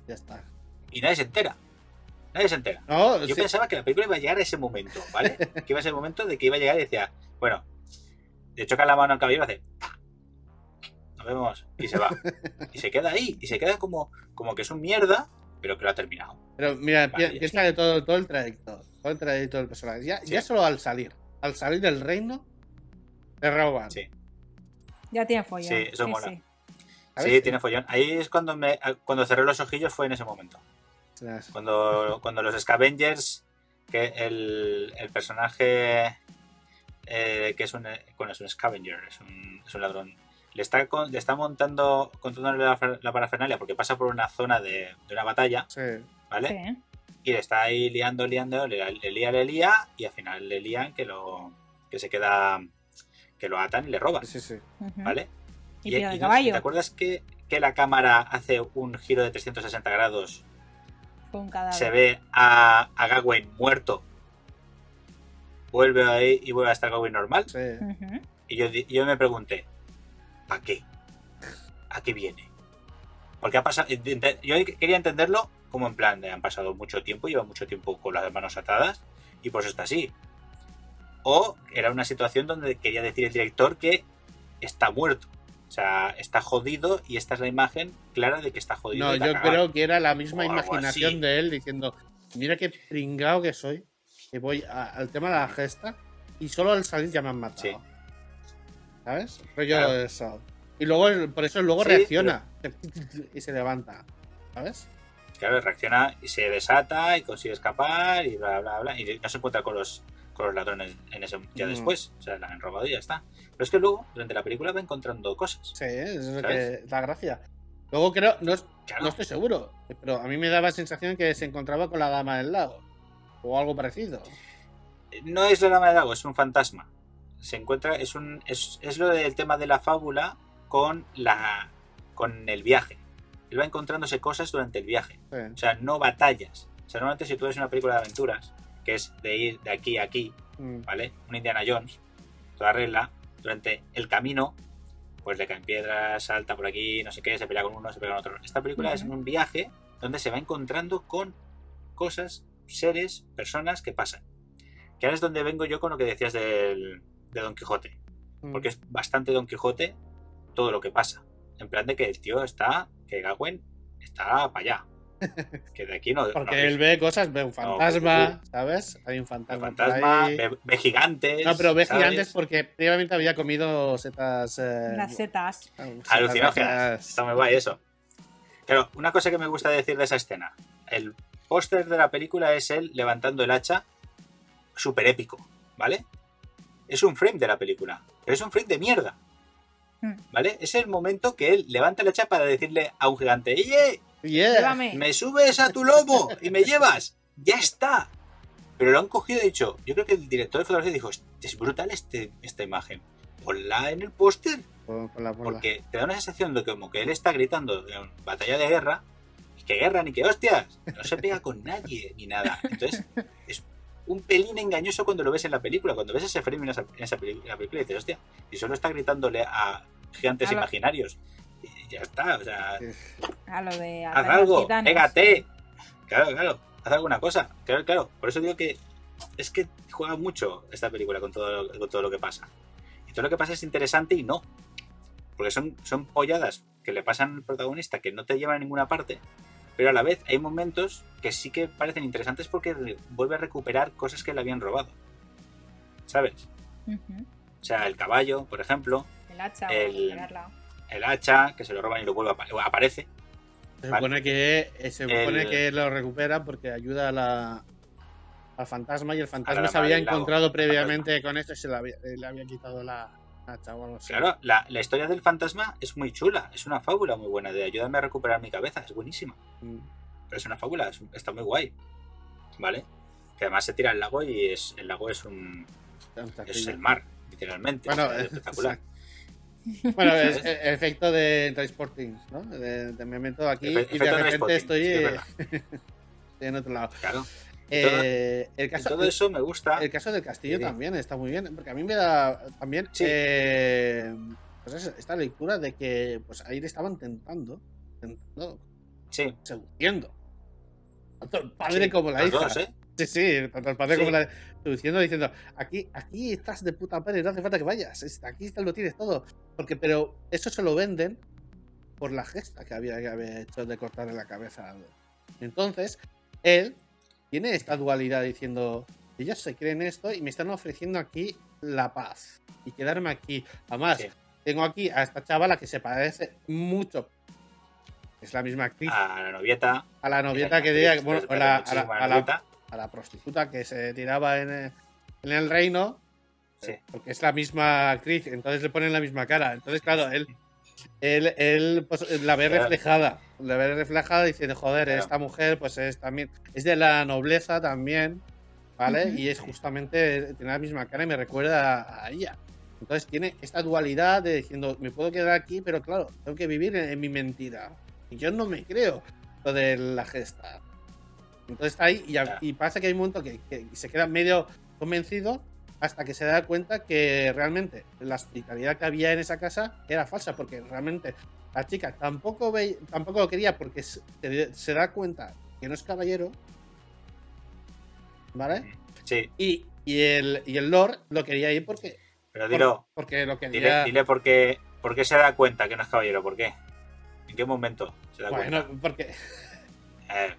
Speaker 1: Ya está.
Speaker 7: Y nadie se entera. Nadie se entera.
Speaker 1: No,
Speaker 7: Yo
Speaker 1: sí,
Speaker 7: pensaba que la película iba a llegar a ese momento, ¿vale? que iba a ser el momento de que iba a llegar y decía, bueno, le choca la mano al caballero y hace. Nos vemos, y se va. Y se queda ahí, y se queda como, como que es un mierda, pero que lo ha terminado.
Speaker 1: pero mira,
Speaker 7: Vale,
Speaker 1: pi- piensa que todo, todo el trayecto, todo el trayecto del personaje. Ya,
Speaker 7: Sí.
Speaker 1: ya solo al salir, al salir del reino, te roban.
Speaker 7: Sí.
Speaker 8: Ya tiene follón.
Speaker 7: Sí, eso mola.
Speaker 8: sí.
Speaker 1: ¿sabes?
Speaker 7: Sí, tiene follón. Ahí es cuando me cuando cerré los ojillos fue en ese momento. Cuando, cuando los Scavengers, que el, el personaje eh, que es un, bueno, es un Scavenger, es un, es un ladrón, le está, le está montando, contándole la, la parafernalia porque pasa por una zona de, de una batalla,
Speaker 1: Sí.
Speaker 7: ¿vale?
Speaker 8: Sí.
Speaker 7: Y le está ahí liando, liando, le, le lía, le lía, y al final le lían que lo que se queda, que lo atan y le roban,
Speaker 1: Sí, sí.
Speaker 7: ¿vale?
Speaker 8: Y el caballo.
Speaker 7: ¿Te acuerdas que, que la cámara hace un giro de 360 grados
Speaker 8: Fue un cadáver.
Speaker 7: se ve a, a Gawain muerto. Vuelve ahí y vuelve a estar Gawain normal.
Speaker 1: sí.
Speaker 7: Y yo, yo me pregunté, ¿para qué? ¿A qué viene? Porque ha pasado. ente- Yo quería entenderlo como en plan de han pasado mucho tiempo, lleva mucho tiempo con las manos atadas y pues está así. O era una situación donde quería decir el director que está muerto. O sea, está jodido y esta es la imagen clara de que está jodido.
Speaker 1: No, yo
Speaker 7: cagado.
Speaker 1: creo que era la misma
Speaker 7: O
Speaker 1: imaginación de él diciendo, mira qué pringao que soy, que voy a- al tema de la gesta y solo al salir ya me han matado.
Speaker 7: Sí.
Speaker 1: ¿Sabes? Rollo
Speaker 7: Claro.
Speaker 1: eso. Y luego, el- por eso luego
Speaker 7: Sí,
Speaker 1: reacciona y se levanta. ¿Sabes?
Speaker 7: Claro, reacciona y se desata y consigue escapar y bla, bla, bla. Y no se encuentra con los, con los ladrones en ese, ya
Speaker 1: No.
Speaker 7: después. O sea, la han robado y ya está. Pero es que luego, durante la película, va encontrando cosas.
Speaker 1: Sí, es lo que da gracia. Luego creo, no,
Speaker 7: Claro.
Speaker 1: no estoy seguro, pero a mí me daba la sensación que se encontraba con la dama del lago. O algo parecido.
Speaker 7: No es la dama del lago, es un fantasma. Se encuentra, es un, es, es lo del tema de la fábula con la, con el viaje. Él va encontrándose cosas durante el viaje.
Speaker 1: Sí.
Speaker 7: O sea, no batallas. O sea, normalmente si tú ves una película de aventuras, que es de ir de aquí a aquí,
Speaker 1: Mm.
Speaker 7: ¿vale? Un Indiana Jones, toda regla, durante el camino, pues le caen piedras, salta por aquí, no sé qué, se pelea con uno, se pelea con otro. Esta película es un viaje donde se va encontrando con cosas, seres, personas que pasan. Que ahora es donde vengo yo con lo que decías del, de Don Quijote.
Speaker 1: Mm.
Speaker 7: Porque es bastante Don Quijote todo lo que pasa. En plan de que el tío está, que Gawain está para allá. Que de aquí no.
Speaker 1: Porque
Speaker 7: no
Speaker 1: él ve cosas, ve un fantasma, ¿sabes? Hay un fantasma. por
Speaker 7: fantasma,
Speaker 1: ahí.
Speaker 7: ve, ve gigantes.
Speaker 1: No, pero ve
Speaker 7: ¿sabes?
Speaker 1: gigantes porque previamente había comido setas. eh,
Speaker 8: Las setas.
Speaker 1: setas
Speaker 7: alucinógenas. Está muy guay eso. Pero una cosa que me gusta decir de esa escena. El póster de la película es él levantando el hacha súper épico, ¿vale? Es un frame de la película, pero es un frame de mierda.
Speaker 8: Hmm.
Speaker 7: ¿Vale? Es el momento que él levanta el hacha para decirle a un gigante, ¡Oye!
Speaker 1: Yeah.
Speaker 8: Llévame.
Speaker 7: ¡Me subes a tu lomo y me llevas! ¡Ya está! Pero lo han cogido y dicho, yo creo que el director de fotografía dijo, es brutal este, esta imagen. Ponla en el póster
Speaker 1: la
Speaker 7: porque te da una sensación de como que él está gritando en batalla de guerra, y que guerra ni que hostias, no se pega con nadie ni nada. Entonces, es un pelín engañoso cuando lo ves en la película, cuando ves ese frame en esa, en esa peli- en la película y dices, hostia, y solo está gritándole a gigantes
Speaker 8: A lo-
Speaker 7: imaginarios. Y ya está, o sea,
Speaker 1: Sí.
Speaker 8: A lo de.
Speaker 7: haz algo, pégate. Claro, claro, haz alguna cosa. Claro, claro. Por eso digo que es que juega mucho esta película con todo, con todo lo que pasa. Y todo lo que pasa es interesante y no. Porque son, son polladas que le pasan al protagonista que no te llevan a ninguna parte. Pero a la vez hay momentos que sí que parecen interesantes porque vuelve a recuperar cosas que le habían robado. ¿Sabes? O sea, el caballo, por ejemplo,
Speaker 8: El hacha,
Speaker 7: El- el hacha, que se lo roban y lo vuelve a apa- aparece.
Speaker 1: Se
Speaker 7: Vale.
Speaker 1: supone que eh, se supone
Speaker 7: El-
Speaker 1: que lo recupera porque ayuda a la, al fantasma y el fantasma se había encontrado previamente con esto y se le había, le había quitado la así.
Speaker 7: Claro, la, la historia del fantasma es muy chula, es una fábula muy buena de ayudarme a recuperar mi cabeza, es buenísima.
Speaker 1: Mm.
Speaker 7: Pero es una fábula, es- está muy guay. ¿Vale? Que además se tira al lago y es, el lago es un es el mar, literalmente.
Speaker 1: Bueno,
Speaker 7: es espectacular.
Speaker 1: Bueno, es
Speaker 7: ¿Sabes?
Speaker 1: el efecto de Transporting, ¿no? De, de me meto aquí
Speaker 7: Efe-
Speaker 1: y de repente estoy,
Speaker 7: es
Speaker 1: eh, estoy en otro lado.
Speaker 7: Claro.
Speaker 1: Eh, el, caso,
Speaker 7: todo eso me gusta.
Speaker 1: el caso del castillo
Speaker 7: Sí,
Speaker 1: también está muy bien, porque a mí me da también
Speaker 7: Sí.
Speaker 1: eh, pues esta lectura de que pues ahí le estaban tentando, tentando
Speaker 7: Sí.
Speaker 1: seduciendo. Tanto el padre
Speaker 7: sí,
Speaker 1: como la hija.
Speaker 7: dos, ¿eh?
Speaker 1: Sí, sí, tanto el padre como la diciendo, diciendo, aquí, aquí estás de puta madre, no hace falta que vayas, aquí lo tienes todo. Porque, pero eso se lo venden por la gesta que había, que había hecho de cortarle la cabeza. Entonces, él tiene esta dualidad diciendo, ellos se creen esto y me están ofreciendo aquí la paz y quedarme aquí. Además,
Speaker 7: Sí.
Speaker 1: tengo aquí a esta chavala que se parece mucho. Es la misma actriz
Speaker 7: A la novieta.
Speaker 1: a la novieta que diría, bueno, la, la-
Speaker 7: la
Speaker 1: a la prostituta que se tiraba en el, en el reino,
Speaker 7: Sí.
Speaker 1: porque es la misma actriz, entonces le ponen la misma cara. Entonces, claro, él, él, él, pues, la ve reflejada, la ve reflejada diciendo, joder,
Speaker 7: Claro.
Speaker 1: esta mujer pues es también, es de la nobleza también, ¿vale? Y es justamente, tiene la misma cara y me recuerda a, ella. Entonces tiene esta dualidad de diciendo, me puedo quedar aquí, pero claro, tengo que vivir en, en mi mentira. Y yo no me creo lo de la gesta. Entonces está ahí y, a-
Speaker 7: Ya.
Speaker 1: y pasa que hay un momento que, que se queda medio convencido hasta que se da cuenta que realmente la hospitalidad que había en esa casa era falsa, porque realmente la chica tampoco, ve, tampoco lo quería porque se, se da cuenta que no es caballero, ¿vale?
Speaker 7: Sí,
Speaker 1: Y, y, el, y el Lord lo quería ir porque,
Speaker 7: pero dilo.
Speaker 1: porque lo
Speaker 7: Dile,
Speaker 1: quería...
Speaker 7: dile por, qué, por qué se da cuenta que no es caballero. ¿Por qué? ¿En qué momento se da
Speaker 1: bueno,
Speaker 7: cuenta?
Speaker 1: porque...
Speaker 7: Eh,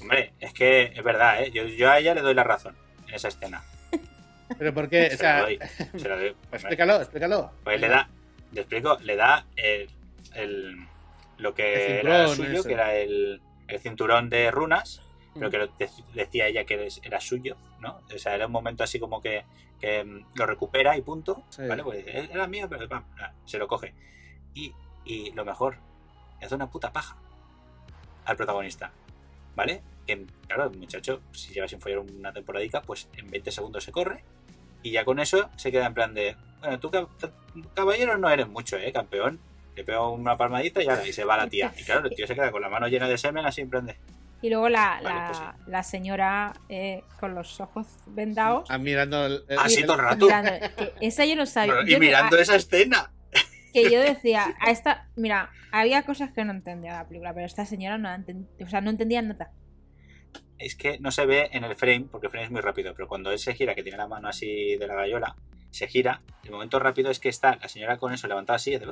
Speaker 7: hombre, es que es verdad, ¿eh? Yo, yo a ella le doy la razón en esa escena.
Speaker 1: Pero porque, o
Speaker 7: Se la
Speaker 1: sea.
Speaker 7: Se la doy.
Speaker 1: pues explícalo, explícalo.
Speaker 7: Pues le da, le explico, le da el, el- lo
Speaker 1: El
Speaker 7: que era suyo,
Speaker 1: ese.
Speaker 7: que era el, el cinturón de runas, pero
Speaker 1: Mm.
Speaker 7: que lo de- decía ella que era suyo, ¿no? O sea, era un momento así como que, que, mm, lo recupera y punto,
Speaker 1: Sí.
Speaker 7: ¿vale? Pues eh, era mío, pero pam, se lo coge. Y, y lo mejor, le hace una puta paja al protagonista, ¿vale? Que, claro, el muchacho, si lleva sin follar una temporadica, pues en 20 segundos se corre y ya con eso se queda en plan de, bueno, tú cab- caballero no eres mucho, ¿eh, campeón? Le pega una palmadita y, ala, y se va la tía. Y claro, el tío se queda con la mano llena de semen así en plan de...
Speaker 8: Y luego la,
Speaker 7: Vale,
Speaker 8: la,
Speaker 7: pues
Speaker 8: la señora eh, con los ojos vendados.
Speaker 1: Ah, mirando el, el-
Speaker 7: Así
Speaker 1: el-
Speaker 7: todo el rato.
Speaker 8: mirando- esa yo no sabía.
Speaker 7: y
Speaker 8: Yo
Speaker 7: mirando esa escena.
Speaker 8: que yo decía, a esta, mira, había cosas que no entendía la película, pero esta señora no, la enten- o sea, no entendía nada.
Speaker 7: Es que no se ve en el frame, porque el frame es muy rápido, pero cuando él se gira, que tiene la mano así de la gallola, se gira, el momento rápido es que está la señora con eso levantada así y hace-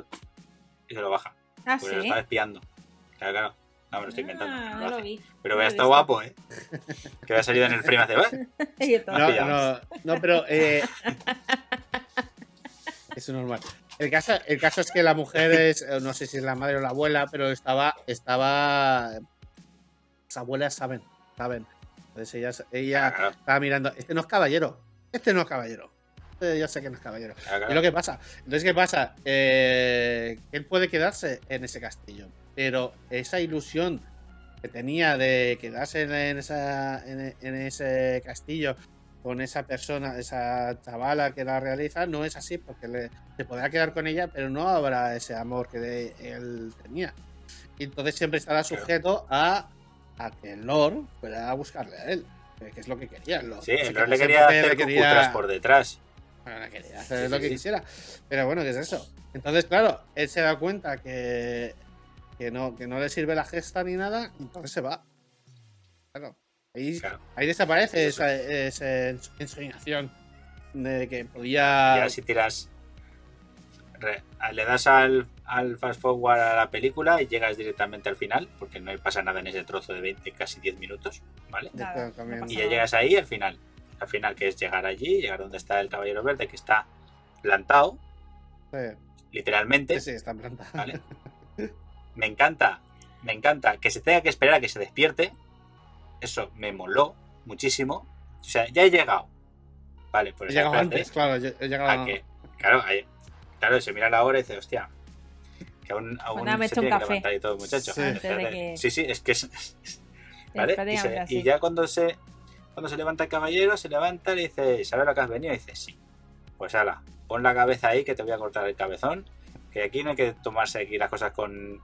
Speaker 7: y se lo baja,
Speaker 8: Ah,
Speaker 7: porque
Speaker 8: sí.
Speaker 7: lo estaba espiando. Claro, claro. No, me lo estoy inventando.
Speaker 8: Ah,
Speaker 7: no
Speaker 8: no
Speaker 7: lo
Speaker 8: lo vi.
Speaker 7: Pero vea,
Speaker 8: lo
Speaker 7: está guapo, ¿eh? Que había salido en el frame hace... ¿eh?
Speaker 1: No, no, no, pero eh, es normal. El caso, el caso es que la mujer es, eh, no sé si es la madre o la abuela, pero estaba, estaba, las abuelas saben, saben. Entonces ella, ella
Speaker 7: Claro,
Speaker 1: estaba mirando, este no es caballero, este no es caballero, este yo sé que no es caballero.
Speaker 7: claro.
Speaker 1: ¿Y lo que pasa? Entonces, ¿qué pasa? Eh, él puede quedarse en ese castillo, pero esa ilusión que tenía de quedarse en, esa, en, en ese castillo con esa persona, esa chavala que la realiza, no es así, porque le, se podrá quedar con ella, pero no habrá ese amor que de- él tenía. Y entonces siempre estará sujeto a, a que el Lord fuera a buscarle a él, que es lo que quería el Lord.
Speaker 7: Sí,
Speaker 1: Se
Speaker 7: el Lord
Speaker 1: quería-
Speaker 7: le quería hacer
Speaker 1: le quería-
Speaker 7: por detrás.
Speaker 1: bueno, quería hacer
Speaker 7: Sí,
Speaker 1: lo que
Speaker 7: sí.
Speaker 1: quisiera. Pero bueno, ¿qué es eso? Entonces, claro, él se da cuenta que, que, no, que no le sirve la gesta ni nada, entonces se va. Claro. Ahí,
Speaker 7: Claro.
Speaker 1: ahí desaparece esa, esa ensoñación de que podía.
Speaker 7: ahora si tiras... re- le das al, al fast forward a la película y llegas directamente al final, porque no pasa nada en ese trozo de 20, casi 10 minutos, ¿vale? Y ya llegas ahí al final. Al final, que es llegar allí, llegar donde está el caballero verde, que está plantado,
Speaker 1: Sí,
Speaker 7: literalmente.
Speaker 1: sí, sí, está plantada.
Speaker 7: ¿vale? Me encanta, me encanta que se tenga que esperar a que se despierte. Eso me moló muchísimo. O sea, ya he llegado. Vale,
Speaker 1: He
Speaker 7: pues
Speaker 1: llegado
Speaker 7: espérate
Speaker 1: antes, claro. He llegado
Speaker 7: a que, claro, ahí- claro, se mira la hora y dice, hostia, que aún, aún
Speaker 8: me
Speaker 7: se
Speaker 8: hecho un
Speaker 7: tiene que
Speaker 8: café.
Speaker 7: levantar y todo, muchacho.
Speaker 1: Sí.
Speaker 8: Que-
Speaker 7: sí, sí, es que es, ¿vale? Y, se- ya cuando se cuando se levanta el caballero, se levanta y le dice, ¿sabes lo que has venido? Y dice, sí. pues ala, pon la cabeza ahí que te voy a cortar el cabezón. Que aquí no hay que tomarse aquí las cosas con.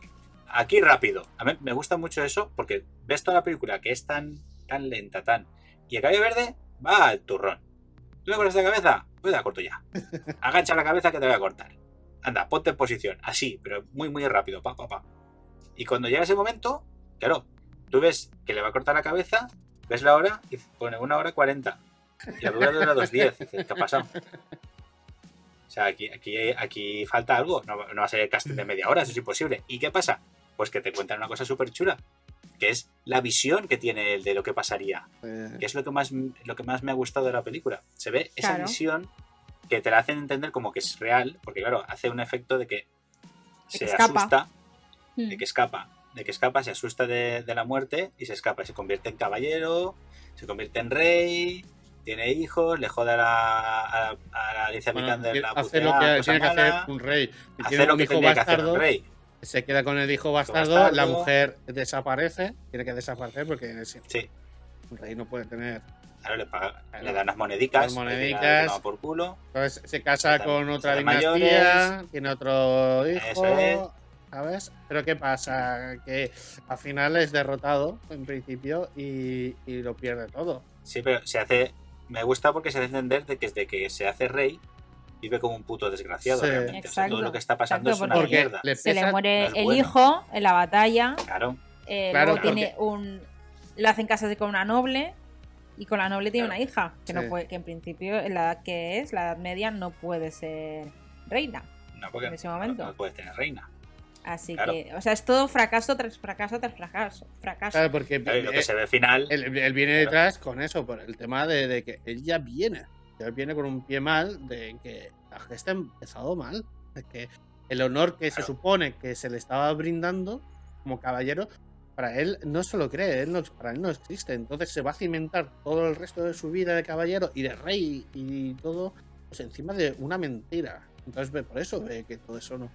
Speaker 7: Aquí rápido. A mí me gusta mucho eso porque ves toda la película que es tan, tan lenta, tan. Y el cabello verde va al turrón. ¿Tú me cortas la cabeza? Pues la corto ya. Agacha la cabeza que te voy a cortar. Anda, ponte en posición. Así, pero muy, muy rápido. Pa, pa, pa. Y cuando llega ese momento, claro, tú ves que le va a cortar la cabeza, ves la hora y pone una hora cuarenta. Y la dura dura dos diez. ¿Qué ha pasado? O sea, aquí, aquí, aquí falta algo. No, no va a ser el casting de media hora, eso es imposible. ¿Y qué pasa? Pues que te cuentan una cosa súper chula. Que es la visión que tiene él de lo que pasaría.
Speaker 1: Eh,
Speaker 7: Que es lo que más, lo que más me ha gustado de la película. Se ve esa
Speaker 8: Claro.
Speaker 7: visión que te la hacen entender como que es real. Porque claro, hace un efecto de que se
Speaker 8: escapa.
Speaker 7: asusta
Speaker 8: Mm.
Speaker 7: de que escapa, de que escapa, se asusta de, de la muerte y se escapa, se convierte en caballero, se convierte en rey, tiene hijos, le jode a la, a, a la Alicia
Speaker 1: bueno,
Speaker 7: Vikander la
Speaker 1: hace lo que tiene que hacer un rey. Si
Speaker 7: hace
Speaker 1: tiene
Speaker 7: lo
Speaker 1: un
Speaker 7: que
Speaker 1: hijo
Speaker 7: tendría que hacer un
Speaker 1: bastardo,
Speaker 7: rey.
Speaker 1: se queda con el hijo bastardo,
Speaker 7: bastardo.
Speaker 1: la mujer desaparece, tiene que desaparecer porque
Speaker 7: Sí,
Speaker 1: un rey no puede tener.
Speaker 7: Claro, le, paga-
Speaker 1: Claro.
Speaker 7: le dan unas monedicas,
Speaker 1: Las monedicas.
Speaker 7: por culo,
Speaker 1: Entonces se casa
Speaker 7: Se
Speaker 1: con otra dinastía, tiene otro hijo,
Speaker 7: Eso es.
Speaker 1: ¿sabes? Pero ¿qué pasa? Que al final es derrotado en principio y, y lo pierde todo.
Speaker 7: Sí, pero se hace. Me gusta porque se hace entender de que desde que se hace rey vive como un puto desgraciado.
Speaker 1: Sí.
Speaker 7: realmente. O sea, todo lo que está pasando
Speaker 8: exacto,
Speaker 7: es una
Speaker 8: porque
Speaker 7: mierda.
Speaker 1: le
Speaker 8: Se le muere
Speaker 7: no
Speaker 8: el
Speaker 7: bueno.
Speaker 8: hijo en la batalla.
Speaker 7: Claro,
Speaker 8: eh,
Speaker 1: Claro,
Speaker 8: luego tiene un. Lo hacen casarse con una noble. Y con la noble tiene
Speaker 7: Claro.
Speaker 8: una hija. Que,
Speaker 1: Sí.
Speaker 8: no puede, que en principio, en la edad que es, la edad media, no puede ser reina.
Speaker 7: no porque
Speaker 8: En ese
Speaker 7: no-
Speaker 8: momento.
Speaker 7: no puedes tener reina.
Speaker 8: Así
Speaker 7: Claro.
Speaker 8: que. O sea, es todo fracaso tras fracaso tras fracaso. fracaso.
Speaker 1: Claro, porque
Speaker 7: Claro, lo que
Speaker 1: eh,
Speaker 7: se ve al final.
Speaker 1: él, él viene
Speaker 7: Claro.
Speaker 1: detrás con eso, por el tema de, de que él ya viene. Él viene con un pie mal, de que la gesta ha empezado mal. De que el honor que se supone que se le estaba brindando como caballero, para él no se lo cree, él no- para él no existe. Entonces se va a cimentar todo el resto de su vida de caballero y de rey y todo pues encima de una mentira. Entonces ve por eso ve que todo eso no,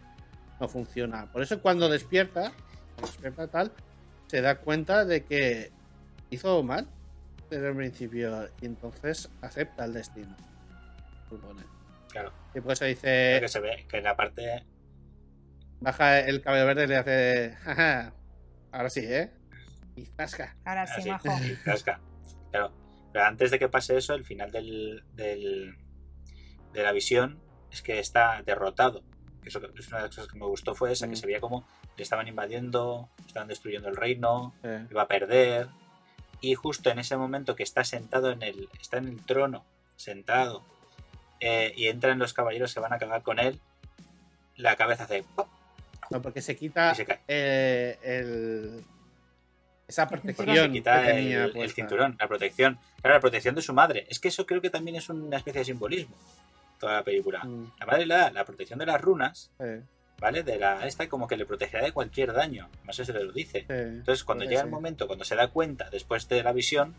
Speaker 1: no funciona. Por eso cuando despierta, despierta tal, se da cuenta de que hizo mal desde el principio y entonces acepta el destino. Supone.
Speaker 7: Claro,
Speaker 1: Y eso
Speaker 7: lo
Speaker 1: dice,
Speaker 7: que se ve que en la parte.
Speaker 1: baja el cabello verde y le hace, "Jaja, ahora sí, ¿eh? Y.
Speaker 8: Ahora sí,
Speaker 7: así,
Speaker 8: majo.
Speaker 7: y casca. Claro. Pero antes de que pase eso, el final del, del- de la visión es que está derrotado. Eso que- es una de las cosas que me gustó fue esa, que
Speaker 1: Mm.
Speaker 7: se veía como le estaban invadiendo, estaban destruyendo el reino,
Speaker 1: Eh,
Speaker 7: iba a perder. Y justo en ese momento que está sentado en el. está en el trono, sentado, eh, y entran los caballeros que van a cagar con él, la cabeza hace ¡pop!
Speaker 1: No, porque se quita
Speaker 7: se
Speaker 1: eh, el, esa
Speaker 8: cinturón.
Speaker 1: protección
Speaker 7: Se quita
Speaker 1: que
Speaker 7: el,
Speaker 1: tenía
Speaker 7: el
Speaker 1: puesta.
Speaker 7: cinturón, la protección. Claro, la protección de su madre. Es que eso creo que también es una especie de simbolismo. Toda la película.
Speaker 1: Mm,
Speaker 7: La madre le da la protección de las runas,
Speaker 1: eh,
Speaker 7: ¿vale? De la esta como que le protegerá de cualquier daño. Más se lo dice.
Speaker 1: eh,
Speaker 7: Entonces, cuando llega el momento, cuando se da cuenta, después de la visión,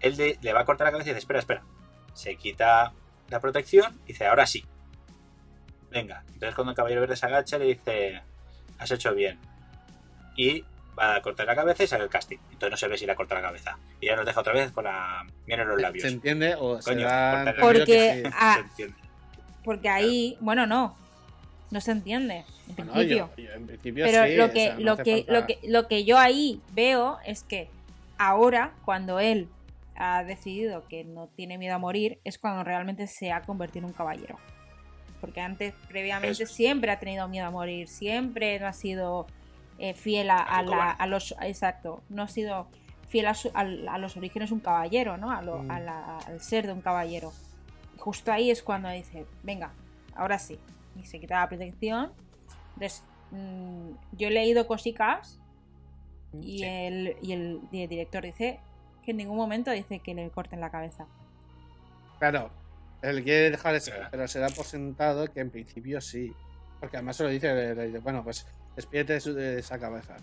Speaker 7: él de- le va a cortar la cabeza y dice, espera, espera. Se quita la protección y dice, ahora sí. Venga. Entonces cuando el caballero verde se agacha, le dice, has hecho bien. Y va a cortar la cabeza y sale el casting. Entonces no se ve si le ha cortado la cabeza. Y ya nos deja otra vez con la miel en los labios.
Speaker 1: ¿Se entiende o se
Speaker 7: Coño, corta
Speaker 8: Porque
Speaker 1: sí?
Speaker 7: Se entiende.
Speaker 8: Porque ahí, bueno, no. No se entiende, en
Speaker 1: Bueno,
Speaker 8: principio.
Speaker 1: yo- yo en principio
Speaker 8: Pero
Speaker 1: sí,
Speaker 8: lo
Speaker 1: o
Speaker 8: que,
Speaker 1: sea, no
Speaker 8: lo, que,
Speaker 1: falta-
Speaker 8: lo, que, lo que yo ahí veo es que ahora, cuando él ha decidido que no tiene miedo a morir, es cuando realmente se ha convertido en un caballero. Porque antes, previamente,
Speaker 7: Eso.
Speaker 8: siempre ha tenido miedo a morir, siempre no ha sido eh, fiel a, la- a los. Exacto, no ha sido fiel a, su- al- a los orígenes de un caballero, ¿no? Lo-
Speaker 1: Mm.
Speaker 8: la- al ser de un caballero. Justo ahí es cuando dice, venga, ahora sí. Y se quita la protección. Entonces, mm, yo he leído cositas y,
Speaker 7: Sí.
Speaker 8: el, y el, y el director dice que en ningún momento dice que le corten la cabeza.
Speaker 1: Claro, él quiere dejar eso,
Speaker 7: Ya.
Speaker 1: pero se da por sentado que en principio sí. Porque además se lo dice, le- le dice, bueno, pues despídete de, su- de esa cabeza.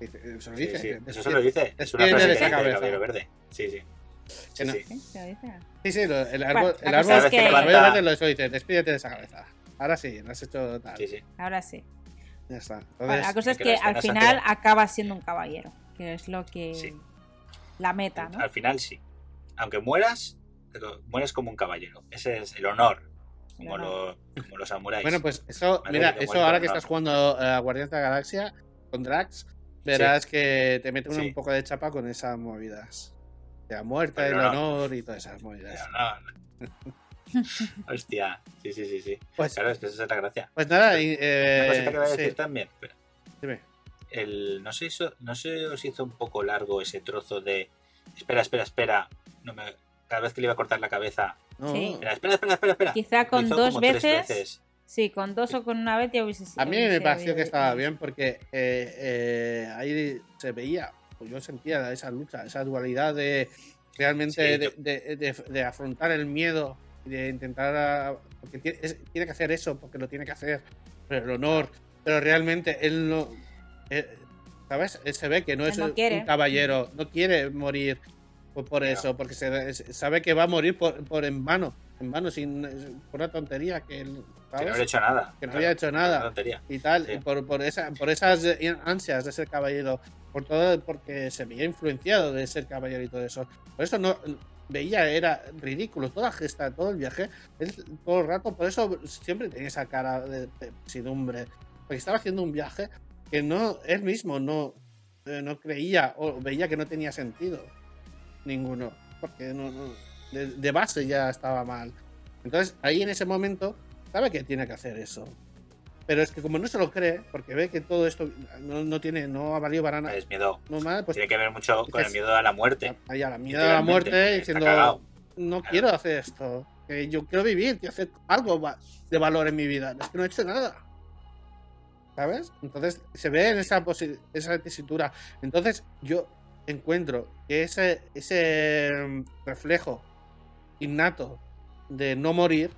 Speaker 1: Dice- Se lo
Speaker 7: Sí,
Speaker 1: dice.
Speaker 7: sí,
Speaker 1: despídete-
Speaker 7: Eso se lo dice. Es una frase
Speaker 1: de
Speaker 7: que
Speaker 1: esa cabeza.
Speaker 7: caballero verde. Sí, sí. Sí,
Speaker 1: no.
Speaker 7: sí.
Speaker 8: ¿Sí? ¿Se lo dice?
Speaker 1: Sí, sí, lo- el árbol,
Speaker 8: Bueno,
Speaker 1: el árbol
Speaker 8: es que-
Speaker 1: el verde lo eso dice, despídete de esa cabeza. Ahora sí, lo has hecho tal.
Speaker 7: Sí, sí.
Speaker 8: Ahora sí.
Speaker 1: Ya está.
Speaker 8: Bueno, la cosa es
Speaker 7: que
Speaker 8: al final
Speaker 7: hace-
Speaker 8: acaba siendo un caballero, que es lo que...
Speaker 7: Sí.
Speaker 8: La meta, ¿no?
Speaker 7: Al final sí. Aunque mueras, mueres como un caballero. Ese es el honor, como, lo- como los samuráis.
Speaker 1: Bueno, pues eso, mira, eso ahora que estás jugando a Guardianes de la Galaxia con Drax, verás que te mete un,
Speaker 7: Sí.
Speaker 1: un poco de chapa con esas movidas. De la muerte,
Speaker 7: Pero
Speaker 1: el
Speaker 7: no.
Speaker 1: honor y todas esas
Speaker 7: Pero
Speaker 1: movidas.
Speaker 7: no, no. Hostia, sí, sí, sí, sí.
Speaker 1: Pues,
Speaker 7: Claro, es que esa es la gracia.
Speaker 1: pues nada, y, eh,
Speaker 7: Una cosita que voy a
Speaker 1: sí,
Speaker 7: decir también. espera.
Speaker 1: dime.
Speaker 7: El, no, sé, hizo- no se os hizo un poco largo ese trozo de. Espera, espera, espera. No me, cada vez que le iba a cortar la cabeza.
Speaker 8: Sí.
Speaker 7: Espera, espera, espera, espera. espera.
Speaker 8: Quizá con dos
Speaker 7: tres
Speaker 8: veces, Sí, con dos o con una vez ya hubiese sido.
Speaker 1: A mí me pareció que estaba bien porque eh, eh, ahí se veía, pues yo sentía esa lucha, esa dualidad de realmente
Speaker 7: Sí,
Speaker 1: de,
Speaker 7: yo-
Speaker 1: de- de- de afrontar el miedo y de intentar. a- porque tiene, es- tiene que hacer eso, porque lo tiene que hacer, pero el honor, pero realmente él no. eh, ¿Sabes? Él se ve que no
Speaker 8: Él
Speaker 1: es
Speaker 8: no
Speaker 1: un caballero, no quiere morir por, por eso, porque se, sabe que va a morir por, por en vano, en vano, sin, por una tontería que.
Speaker 7: Que no había hecho nada.
Speaker 1: Que no
Speaker 7: claro,
Speaker 1: había hecho nada y tal,
Speaker 7: Sí.
Speaker 1: y por, por, esa, por esas ansias de ser caballero, por todo, porque se veía influenciado de ser caballero y todo eso. Por eso no veía, era ridículo, toda gesta, todo el viaje, él todo el rato, por eso siempre tenía esa cara de pesidumbre, porque estaba haciendo un viaje que no, él mismo no, eh, no creía o veía que no tenía sentido ninguno, porque no, no- de, de base ya estaba mal. Entonces ahí en ese momento sabe que tiene que hacer eso. Pero es que como no se lo cree, porque ve que todo esto no, no tiene, no ha valido para nada,
Speaker 7: Es miedo.
Speaker 1: no mal, pues
Speaker 7: Tiene que ver mucho con el miedo a la muerte.
Speaker 1: ahí a la mierda de la muerte diciendo
Speaker 7: cagado.
Speaker 1: no
Speaker 7: Claro.
Speaker 1: quiero hacer esto, que yo quiero vivir, quiero hacer algo de valor en mi vida, es que no he hecho nada. ¿Sabes? Entonces se ve en esa, esa tesitura. Entonces yo encuentro que ese, ese mm, reflejo innato de no morir,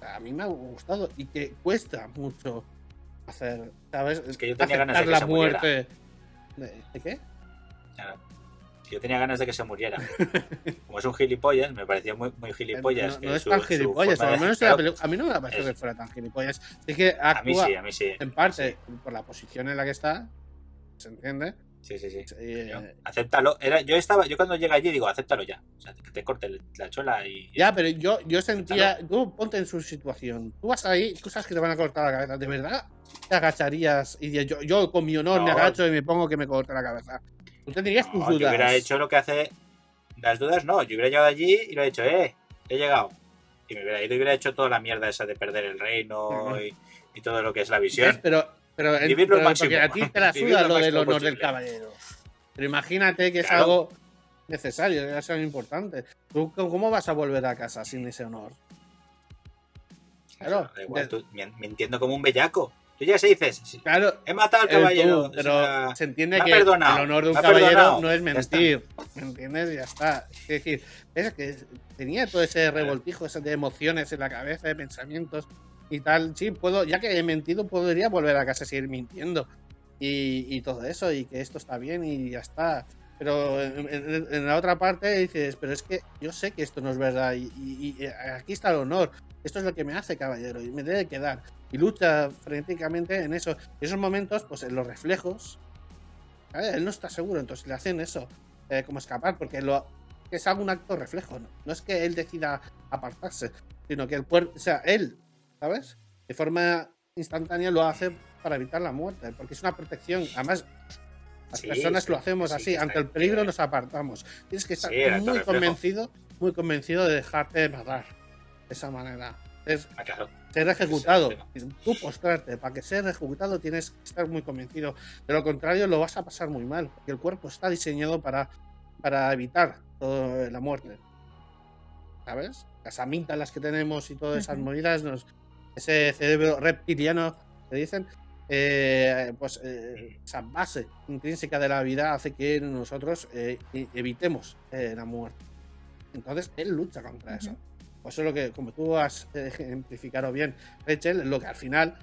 Speaker 1: a mí me ha gustado y que cuesta mucho hacer, ¿sabes?
Speaker 7: Es que yo tenía ganas de que
Speaker 1: la
Speaker 7: se
Speaker 1: muerte. ¿De, de qué?
Speaker 7: Yo tenía ganas de que se muriera. Como es un gilipollas, me parecía muy, muy gilipollas.
Speaker 1: no, no es
Speaker 7: su-
Speaker 1: tan gilipollas, al menos en la peli- a mí no me parece
Speaker 7: Es-
Speaker 1: que fuera tan gilipollas. Es que
Speaker 7: A mí
Speaker 1: actúa
Speaker 7: sí, a mí sí.
Speaker 1: en parte por la posición en la que está, ¿se entiende?
Speaker 7: Sí, sí, sí.
Speaker 1: Eh,
Speaker 7: Yo, acéptalo. Era, yo estaba, yo cuando llega allí digo, acéptalo ya. O sea, que te corte la chola y.
Speaker 1: ya, pero yo, yo sentía, tú ponte en su situación, tú vas ahí, tú sabes que te van a cortar la cabeza, ¿de verdad? Te agacharías y yo, yo con mi honor me agacho y me pongo que me corte la cabeza. Tú tendrías tus
Speaker 7: No, yo
Speaker 1: dudas.
Speaker 7: hubiera hecho lo que hace. Las dudas no. Yo hubiera llegado allí y lo he hecho, eh, he llegado. Y me hubiera ido y hubiera hecho toda la mierda esa de perder el reino y, y todo lo que es la visión.
Speaker 1: Pero, pero,
Speaker 7: máximo.
Speaker 1: porque a ti te la suda lo del honor del caballero. Pero imagínate que es algo necesario, es algo importante. ¿Tú cómo vas a volver a casa sin ese honor? Claro.
Speaker 7: Igual, mien- mintiendo como un bellaco. Tú ya se dices,
Speaker 1: Claro,
Speaker 7: he matado al
Speaker 1: tú,
Speaker 7: caballero.
Speaker 1: pero
Speaker 7: o sea,
Speaker 1: se entiende
Speaker 7: me
Speaker 1: que el honor de un
Speaker 7: me
Speaker 1: caballero
Speaker 7: perdonado,
Speaker 1: no es mentir. ¿Me entiendes? Ya está. Es decir, es que tenía todo ese revoltijo de emociones en la cabeza, de pensamientos y tal. Sí, puedo, ya que he mentido, podría volver a casa y seguir mintiendo. Y, y todo eso, y que esto está bien y ya está. Pero en, en- en la otra parte dices, pero es que yo sé que esto no es verdad y, y- y aquí está el honor. Esto es lo que me hace caballero y me debe quedar. Y lucha frenéticamente en eso. Esos momentos, pues en los reflejos, ¿sabes? él no está seguro, entonces le hacen eso, eh, como escapar, porque lo, es algún acto reflejo. ¿no? no es que él decida apartarse, sino que el cuerpo, o sea, él, ¿sabes? De forma instantánea lo hace para evitar la muerte, porque es una protección. Además, las
Speaker 7: Sí,
Speaker 1: personas
Speaker 7: sí,
Speaker 1: lo hacemos
Speaker 7: sí,
Speaker 1: así, ante el peligro nos apartamos. Tienes que estar muy convencido, muy convencido de dejarte matar de esa manera. Es
Speaker 7: ah, claro.
Speaker 1: ser ejecutado. Tú postrarte, para que ser ejecutado tienes que estar muy convencido. De lo contrario, lo vas a pasar muy mal, porque el cuerpo está diseñado para, para evitar toda la muerte. ¿Sabes? Las amígdalas que tenemos y todas esas
Speaker 8: Ujú.
Speaker 1: movidas, nos, ese cerebro reptiliano que dicen, eh, pues eh, esa base intrínseca de la vida hace que nosotros eh, e- evitemos eh, la muerte. Entonces, él lucha contra eso. Pues eso es lo que, como tú has ejemplificado bien, Rachel, lo que al final,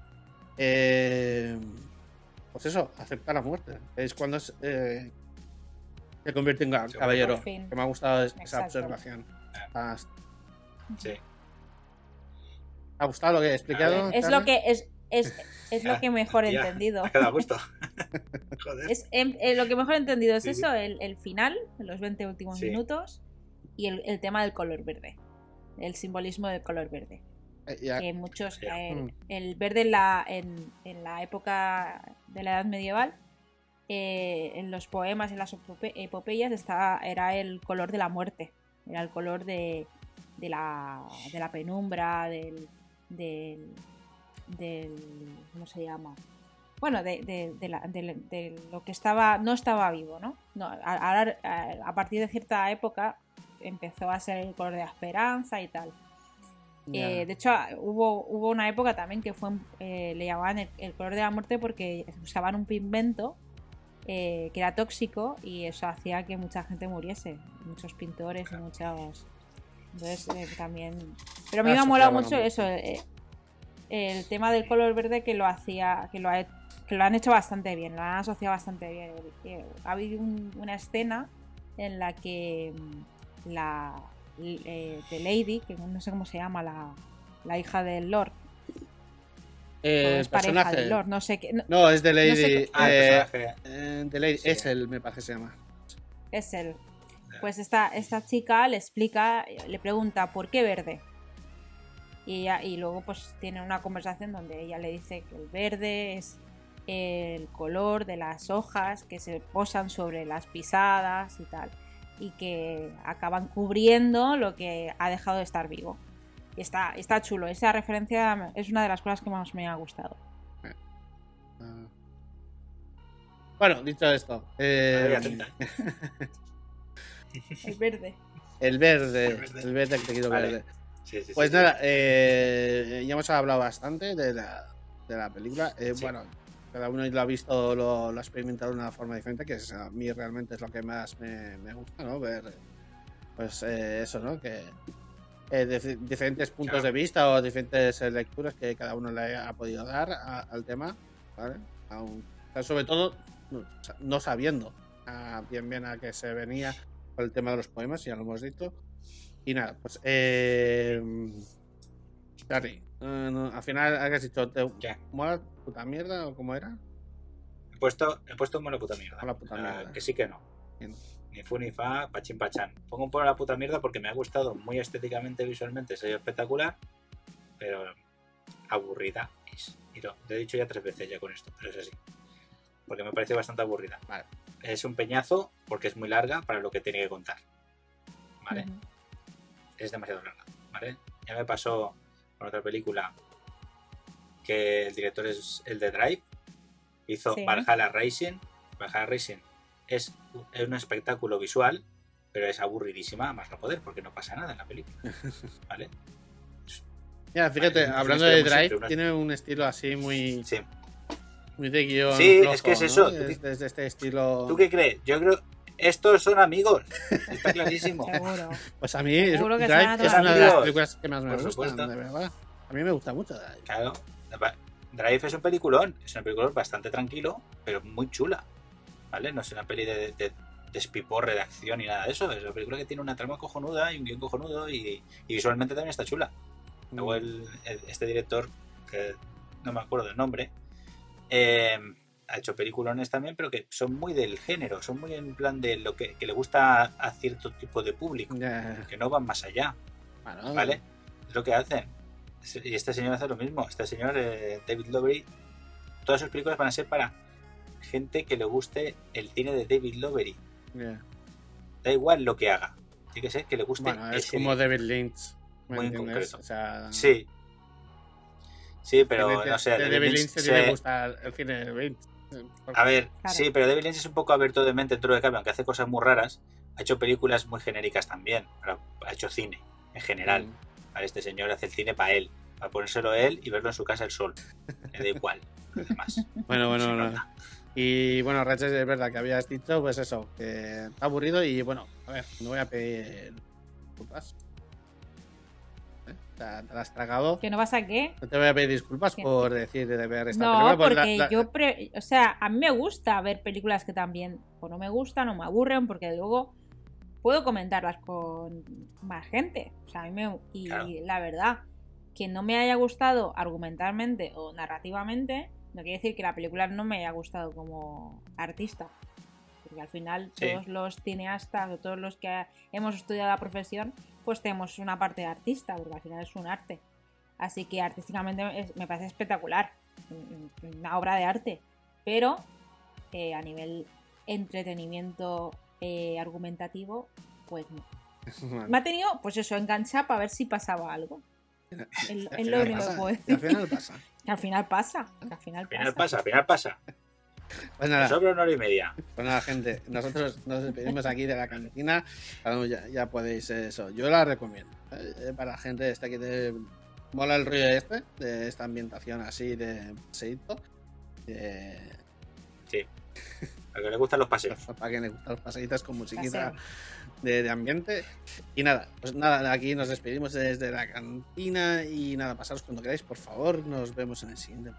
Speaker 1: eh, pues eso, acepta la muerte. Es cuando es, eh, se convierte en caballero. Que me ha gustado es- esa
Speaker 8: Exacto.
Speaker 1: observación. Ah,
Speaker 7: Sí.
Speaker 1: ¿Te ha gustado lo que he explicado?
Speaker 8: Es
Speaker 1: Carmen?
Speaker 8: lo que es, es, es lo que mejor he entendido.
Speaker 7: Me ha gusto. Joder.
Speaker 8: Es, em- eh, lo que mejor he entendido es
Speaker 7: Sí,
Speaker 8: eso, el, el final, los 20 últimos
Speaker 7: Sí.
Speaker 8: minutos, y el, el tema del color verde. el simbolismo del color verde.
Speaker 1: Eh, ya-
Speaker 8: Que muchos,
Speaker 7: Ya.
Speaker 8: eh,
Speaker 1: Mm.
Speaker 8: el verde en la, en, en la época de la Edad Medieval, eh, en los poemas y las epope- epopeyas estaba, era el color de la muerte, era el color de, de, la, de la penumbra, del, del, del- ¿cómo se llama? Bueno, de, de- de la- de- lo que estaba, no estaba vivo, ¿no? no a, ahora, a- a partir de cierta época empezó a ser el color de la esperanza y tal. Eh, de hecho, hubo, hubo una época también que fue eh, le llamaban el, el color de la muerte porque usaban un pigmento eh, que era tóxico y eso hacía que mucha gente muriese. Muchos pintores y muchos. Entonces, eh, también. Pero a mí me ha molado mucho eso, eh, el tema del color verde que lo hacía, que lo, ha- que lo han hecho bastante bien, lo han asociado bastante bien. Eh, Ha habido un- una escena en la que mm, la eh, The Lady, que no sé cómo se llama, la, la hija del Lord,
Speaker 1: Eh, el
Speaker 8: es pareja
Speaker 1: personaje.
Speaker 8: del Lord, no sé qué, no,
Speaker 1: No, es de Lady.
Speaker 8: No sé
Speaker 7: Ah, el
Speaker 1: eh,
Speaker 7: personaje.
Speaker 1: eh, de Lady.
Speaker 7: Sí.
Speaker 1: Es el, me parece que se llama.
Speaker 8: es él. Pues esta, esta chica le explica, le pregunta por qué verde. Y, ella- y luego pues tiene una conversación donde ella le dice que el verde es el color de las hojas que se posan sobre las pisadas y tal. Y que acaban cubriendo lo que ha dejado de estar vivo. Y está, está chulo. Esa referencia es una de las cosas que más me ha gustado.
Speaker 1: Bueno, dicho esto. eh.
Speaker 8: El verde.
Speaker 1: el verde.
Speaker 7: El verde.
Speaker 1: El verde que te quiero
Speaker 7: Vale.
Speaker 1: verde.
Speaker 7: Sí, sí, sí,
Speaker 1: Pues
Speaker 7: sí.
Speaker 1: nada, eh, ya hemos hablado bastante de la, de la película. Eh,
Speaker 7: Sí.
Speaker 1: Bueno, cada uno lo ha visto, lo, lo ha experimentado de una forma diferente, que es, a mí realmente es lo que más me, me gusta, ¿no? Ver, pues eh, eso, ¿no? Que eh, dif- diferentes puntos
Speaker 7: Claro.
Speaker 1: de vista o diferentes lecturas que cada uno le ha podido dar a- al tema, ¿vale? Sea, sobre todo, no, sabiendo ah, bien bien a qué se venía el tema de los poemas, ya lo hemos dicho. Y nada, pues eh, Gary, eh, no, al final has dicho, ¿te
Speaker 7: ¿Qué?
Speaker 1: mola puta mierda o cómo era?
Speaker 7: He puesto, he puesto un la puta mierda.
Speaker 1: A la puta mierda.
Speaker 7: que sí que no.
Speaker 1: Bien.
Speaker 7: Ni fu ni fa, pachín pachán. Pongo un poco la puta mierda porque me ha gustado muy estéticamente, visualmente, soy espectacular, pero aburrida es. Y lo, lo he dicho ya tres veces ya con esto, pero es así. Porque me parece bastante aburrida.
Speaker 1: Vale.
Speaker 7: Es un peñazo porque es muy larga para lo que tiene que contar. ¿Vale? Es demasiado larga, ¿vale? Ya me pasó con otra película que el director es el de Drive, hizo
Speaker 8: Sí.
Speaker 7: Valhalla Racing. Valhalla Racing es, es un espectáculo visual, pero es aburridísima, más no poder, porque no pasa nada en la película, ¿vale?
Speaker 1: Ya, fíjate,
Speaker 7: Vale,
Speaker 1: hablando de Drive,
Speaker 7: simple, una-
Speaker 1: tiene un estilo así muy,
Speaker 7: Sí.
Speaker 1: Muy de guion.
Speaker 7: Sí,
Speaker 1: flojo,
Speaker 7: es que es
Speaker 1: ¿no?
Speaker 7: eso,
Speaker 1: Es desde este estilo.
Speaker 7: ¿Tú qué crees? Yo creo... Estos son amigos, está clarísimo.
Speaker 8: Seguro.
Speaker 1: Pues a mí es,
Speaker 8: Seguro que
Speaker 1: Drive es una de las películas que más me
Speaker 7: por
Speaker 1: gustan,
Speaker 7: supuesto.
Speaker 1: de verdad. A mí me gusta mucho Drive.
Speaker 7: Claro, Drive es un peliculón, es un peliculón bastante tranquilo, pero muy chula, ¿vale? No es una peli de, de, de despiporre de acción ni nada de eso, es una película que tiene una trama cojonuda y un guion cojonudo y, y visualmente también está chula. Luego el- el- este director, que no me acuerdo del nombre, eh, ha hecho peliculones también, pero que son muy del género, son muy en plan de lo que, que le gusta a cierto tipo de público, que no van más allá.
Speaker 1: bueno,
Speaker 7: ¿Vale? Es lo que hacen. Y este señor hace lo mismo. Este señor, eh, David Lowery, todas sus películas van a ser para gente que le guste el cine de David Lowery.
Speaker 1: ya.
Speaker 7: Da igual lo que haga. Tiene que ser que le guste
Speaker 1: Bueno, es
Speaker 7: ese
Speaker 1: como. David Lynch. ¿me
Speaker 7: Muy en concreto.
Speaker 1: O sea,
Speaker 7: Sí. Sí, pero no sé.
Speaker 1: de
Speaker 7: David Lynch
Speaker 1: Lynch se que gustar el cine de Lynch.
Speaker 7: A ver,
Speaker 8: Claro.
Speaker 7: sí, pero David Lynch es un poco abierto de mente dentro de cambio, aunque hace cosas muy raras. Ha hecho películas muy genéricas también. pero ha hecho cine en general.
Speaker 1: Mm.
Speaker 7: Este señor hace el cine para él, para ponérselo él y verlo en su casa el sol. Le da igual. Además.
Speaker 1: Bueno, bueno,
Speaker 7: nota.
Speaker 1: Y bueno, Ratchet es verdad que habías dicho, pues eso, que está aburrido y bueno, a ver, no voy a pedir disculpas. Te, te la has tragado.
Speaker 8: ¿Que no vas a qué?
Speaker 1: No te voy a pedir disculpas
Speaker 8: ¿Qué?
Speaker 1: por decir de ver esta
Speaker 8: No,
Speaker 1: película. pues
Speaker 8: porque
Speaker 1: la- la-
Speaker 8: yo, pre- o sea, a mí me gusta ver películas que también o no me gustan o me aburren, porque luego puedo comentarlas con más gente. O sea, a mí me, y
Speaker 7: Claro.
Speaker 8: la verdad, que no me haya gustado argumentalmente o narrativamente, no quiere decir que la película no me haya gustado como artista. Porque al final
Speaker 7: Sí.
Speaker 8: todos los cineastas o todos los que hemos estudiado la profesión, pues tenemos una parte de artista, porque al final es un arte. Así que artísticamente es- me parece espectacular, un- una obra de arte, pero eh, a nivel entretenimiento eh, argumentativo, pues no. Me ha tenido, pues eso, enganchar para ver si pasaba algo. Es, lo único que puedo
Speaker 1: Y al
Speaker 8: decir.
Speaker 1: final pasa.
Speaker 8: Que al final pasa. Que al final
Speaker 7: Al final
Speaker 8: pasa.
Speaker 7: pasa, al final pasa.
Speaker 1: Pues nada,
Speaker 7: sobra una hora y media.
Speaker 1: pues nada, gente. Nosotros nos despedimos aquí de la cantina. Ya, ya podéis eso. Yo la recomiendo. eh, para la gente esta que te mola el rollo este, de esta ambientación así de paseíto. eh,
Speaker 7: A que le gustan los paseos.
Speaker 1: para que le gustan los paseitos con musiquita de, de ambiente. Y nada, pues nada, aquí nos despedimos desde la cantina y nada, pasaros cuando queráis, por favor. Nos vemos en el siguiente.